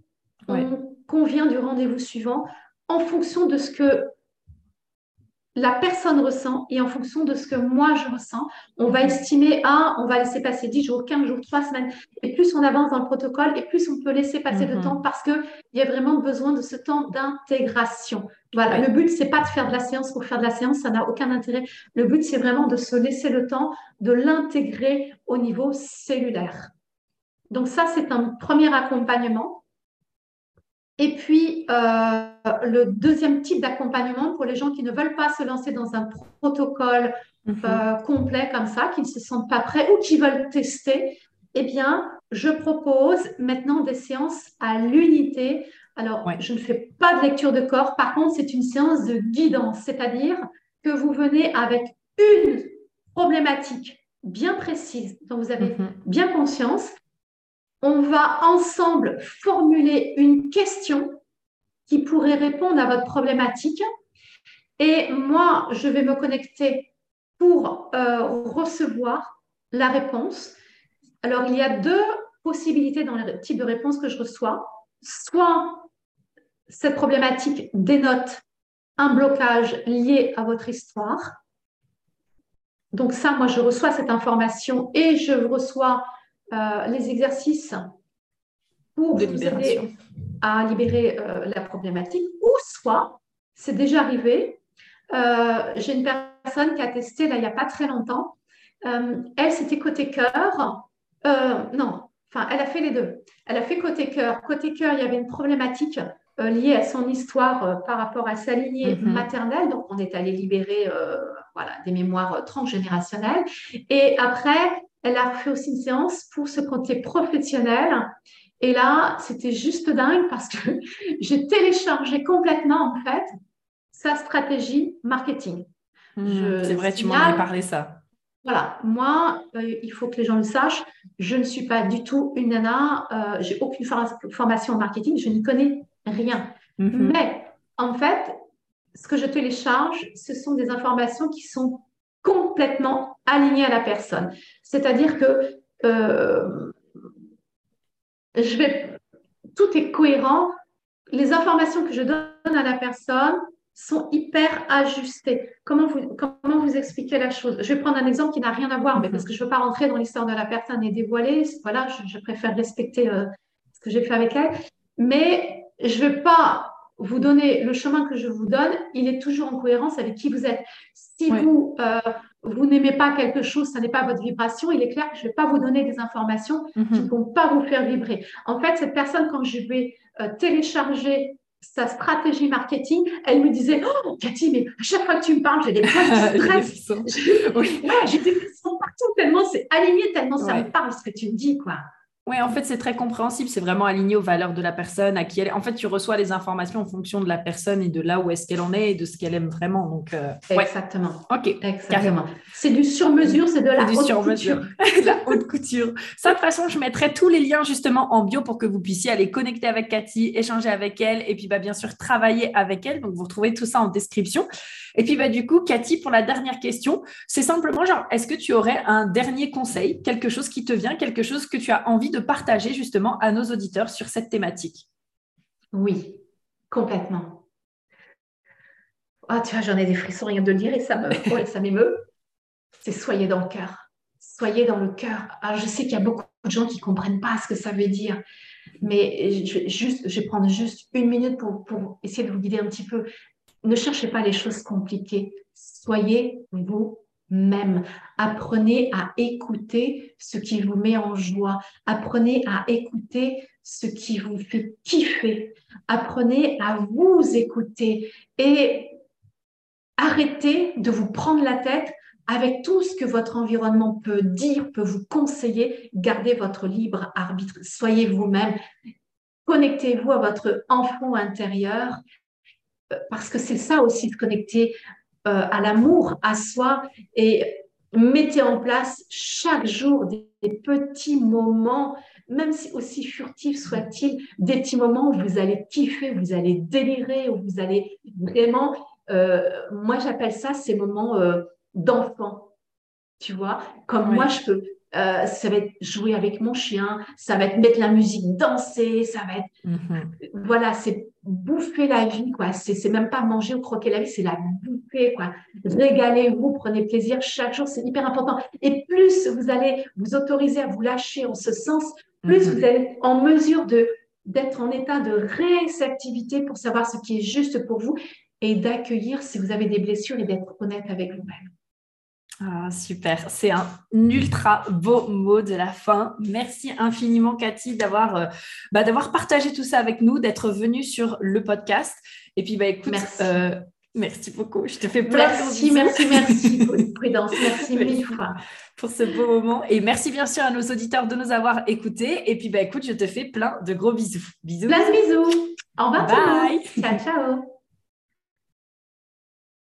on convient du rendez-vous suivant en fonction de ce que la personne ressent et en fonction de ce que moi je ressens, on va mhm. estimer à, on va laisser passer 10 jours, 15 jours, 3 semaines. Et plus on avance dans le protocole, et plus on peut laisser passer de mhm. temps parce qu'il y a vraiment besoin de ce temps d'intégration. Voilà, le but, c'est pas de faire de la séance pour faire de la séance, ça n'a aucun intérêt. Le but, c'est vraiment de se laisser le temps de l'intégrer au niveau cellulaire. Donc ça, c'est un premier accompagnement. Et puis, euh, le deuxième type d'accompagnement pour les gens qui ne veulent pas se lancer dans un protocole mhm. euh, complet comme ça, qui ne se sentent pas prêts ou qui veulent tester, eh bien, je propose maintenant des séances à l'unité. Alors, je ne fais pas de lecture de corps. Par contre, c'est une séance de guidance, c'est-à-dire que vous venez avec une problématique bien précise dont vous avez mhm. bien conscience on va ensemble formuler une question qui pourrait répondre à votre problématique. Et moi, je vais me connecter pour euh, recevoir la réponse. Alors, il y a deux possibilités dans le type de réponse que je reçois. Soit cette problématique dénote un blocage lié à votre histoire. Donc ça, moi, je reçois cette information et je reçois euh, les exercices pour vous aider à libérer euh, la problématique. Ou soit, c'est déjà arrivé, euh, j'ai une personne qui a testé là, il n'y a pas très longtemps. elle, c'était côté cœur. non, enfin, elle a fait les deux. Elle a fait côté cœur. Côté cœur, il y avait une problématique liée à son histoire par rapport à sa lignée mhm. maternelle. Donc, on est allé libérer voilà, des mémoires transgénérationnelles. Et après, elle a fait aussi une séance pour ce côté professionnel. Et là, c'était juste dingue parce que j'ai téléchargé complètement, en fait, sa stratégie marketing. Hmm, c'est vrai, tu m'en as parlé ça. Voilà, moi, il faut que les gens le sachent, je ne suis pas du tout une nana, euh, j'ai aucune formation en marketing, je ne connais rien. Mhm. Mais en fait, ce que je télécharge, ce sont des informations qui sont complètement alignées à la personne. C'est-à-dire que euh, je vais, tout est cohérent. Les informations que je donne à la personne sont hyper ajustées. Comment vous, comment vous expliquer la chose? Je vais prendre un exemple qui n'a rien à voir, mais mhm. parce que je ne veux pas rentrer dans l'histoire de la personne et dévoiler. Voilà, je, préfère respecter euh, ce que j'ai fait avec elle. Mais je ne vais pas vous donner le chemin que je vous donne, il est toujours en cohérence avec qui vous êtes. Si vous, euh, vous n'aimez pas quelque chose, ça n'est pas votre vibration, il est clair que je ne vais pas vous donner des informations qui ne mhm. vont pas vous faire vibrer. En fait, cette personne, quand je vais euh, télécharger sa stratégie marketing, elle me disait Oh, Cathy, mais à chaque fois que tu me parles, j'ai des stress. j'ai des frissons partout, tellement c'est aligné, tellement ça me parle ce que tu me dis, quoi. Oui, en fait, c'est très compréhensible. C'est vraiment aligné aux valeurs de la personne, à qui elle est. En fait, tu reçois les informations en fonction de la personne et de là où est-ce qu'elle en est et de ce qu'elle aime vraiment. Donc, euh, Exactement. OK. Exactement. C'est du sur-mesure, c'est de la haute sur-mesure. la haute couture. Ça, de toute façon, je mettrai tous les liens justement en bio pour que vous puissiez aller connecter avec Cathy, échanger avec elle et puis, bah, bien sûr, travailler avec elle. Donc, vous retrouvez tout ça en description. Et puis, bah, du coup, Cathy, pour la dernière question, c'est simplement genre, est-ce que tu aurais un dernier conseil, quelque chose qui te vient, quelque chose que tu as envie de de partager justement à nos auditeurs sur cette thématique Oui, complètement. Ah, tu vois, j'en ai des frissons rien de le dire et ça me, ça m'émeut. C'est soyez dans le cœur. Soyez dans le cœur. Alors, je sais qu'il y a beaucoup de gens qui ne comprennent pas ce que ça veut dire, mais je vais, juste, je vais prendre juste une minute pour, pour essayer de vous guider un petit peu. Ne cherchez pas les choses compliquées. Soyez vous même. Apprenez à écouter ce qui vous met en joie. Apprenez à écouter ce qui vous fait kiffer. Apprenez à vous écouter et arrêtez de vous prendre la tête avec tout ce que votre environnement peut dire, peut vous conseiller. Gardez votre libre arbitre. Soyez vous-même. Connectez-vous à votre enfant intérieur parce que c'est ça aussi de connecter euh, à l'amour, à soi et mettez en place chaque jour des, petits moments, même si aussi furtifs soient-ils, des petits moments où vous allez kiffer, vous allez délirer, où vous allez vraiment, euh, moi j'appelle ça ces moments euh, d'enfant, tu vois, comme moi je peux euh, ça va être jouer avec mon chien, ça va être mettre la musique, danser, ça va être. Mhm. Voilà, c'est bouffer la vie, quoi. C'est même pas manger ou croquer la vie, c'est la bouffer, quoi. Régalez-vous, prenez plaisir chaque jour, c'est hyper important. Et plus vous allez vous autoriser à vous lâcher en ce sens, plus mhm. vous allez en mesure de d'être en état de réceptivité pour savoir ce qui est juste pour vous et d'accueillir si vous avez des blessures et d'être honnête avec vous-même. Ah, super, c'est un ultra beau mot de la fin. Merci infiniment Cathy d'avoir euh, bah, d'avoir partagé tout ça avec nous, d'être venue sur le podcast. Et puis bah écoute, merci, euh, merci beaucoup. Je te fais plein merci, de merci, merci, merci Prudence, merci mille fois pour ce beau moment. Et merci bien sûr à nos auditeurs de nous avoir écoutés. Et puis bah écoute, je te fais plein de gros bisous. Bisous. Plein de bisous. Au revoir. Bye. Ciao, ciao.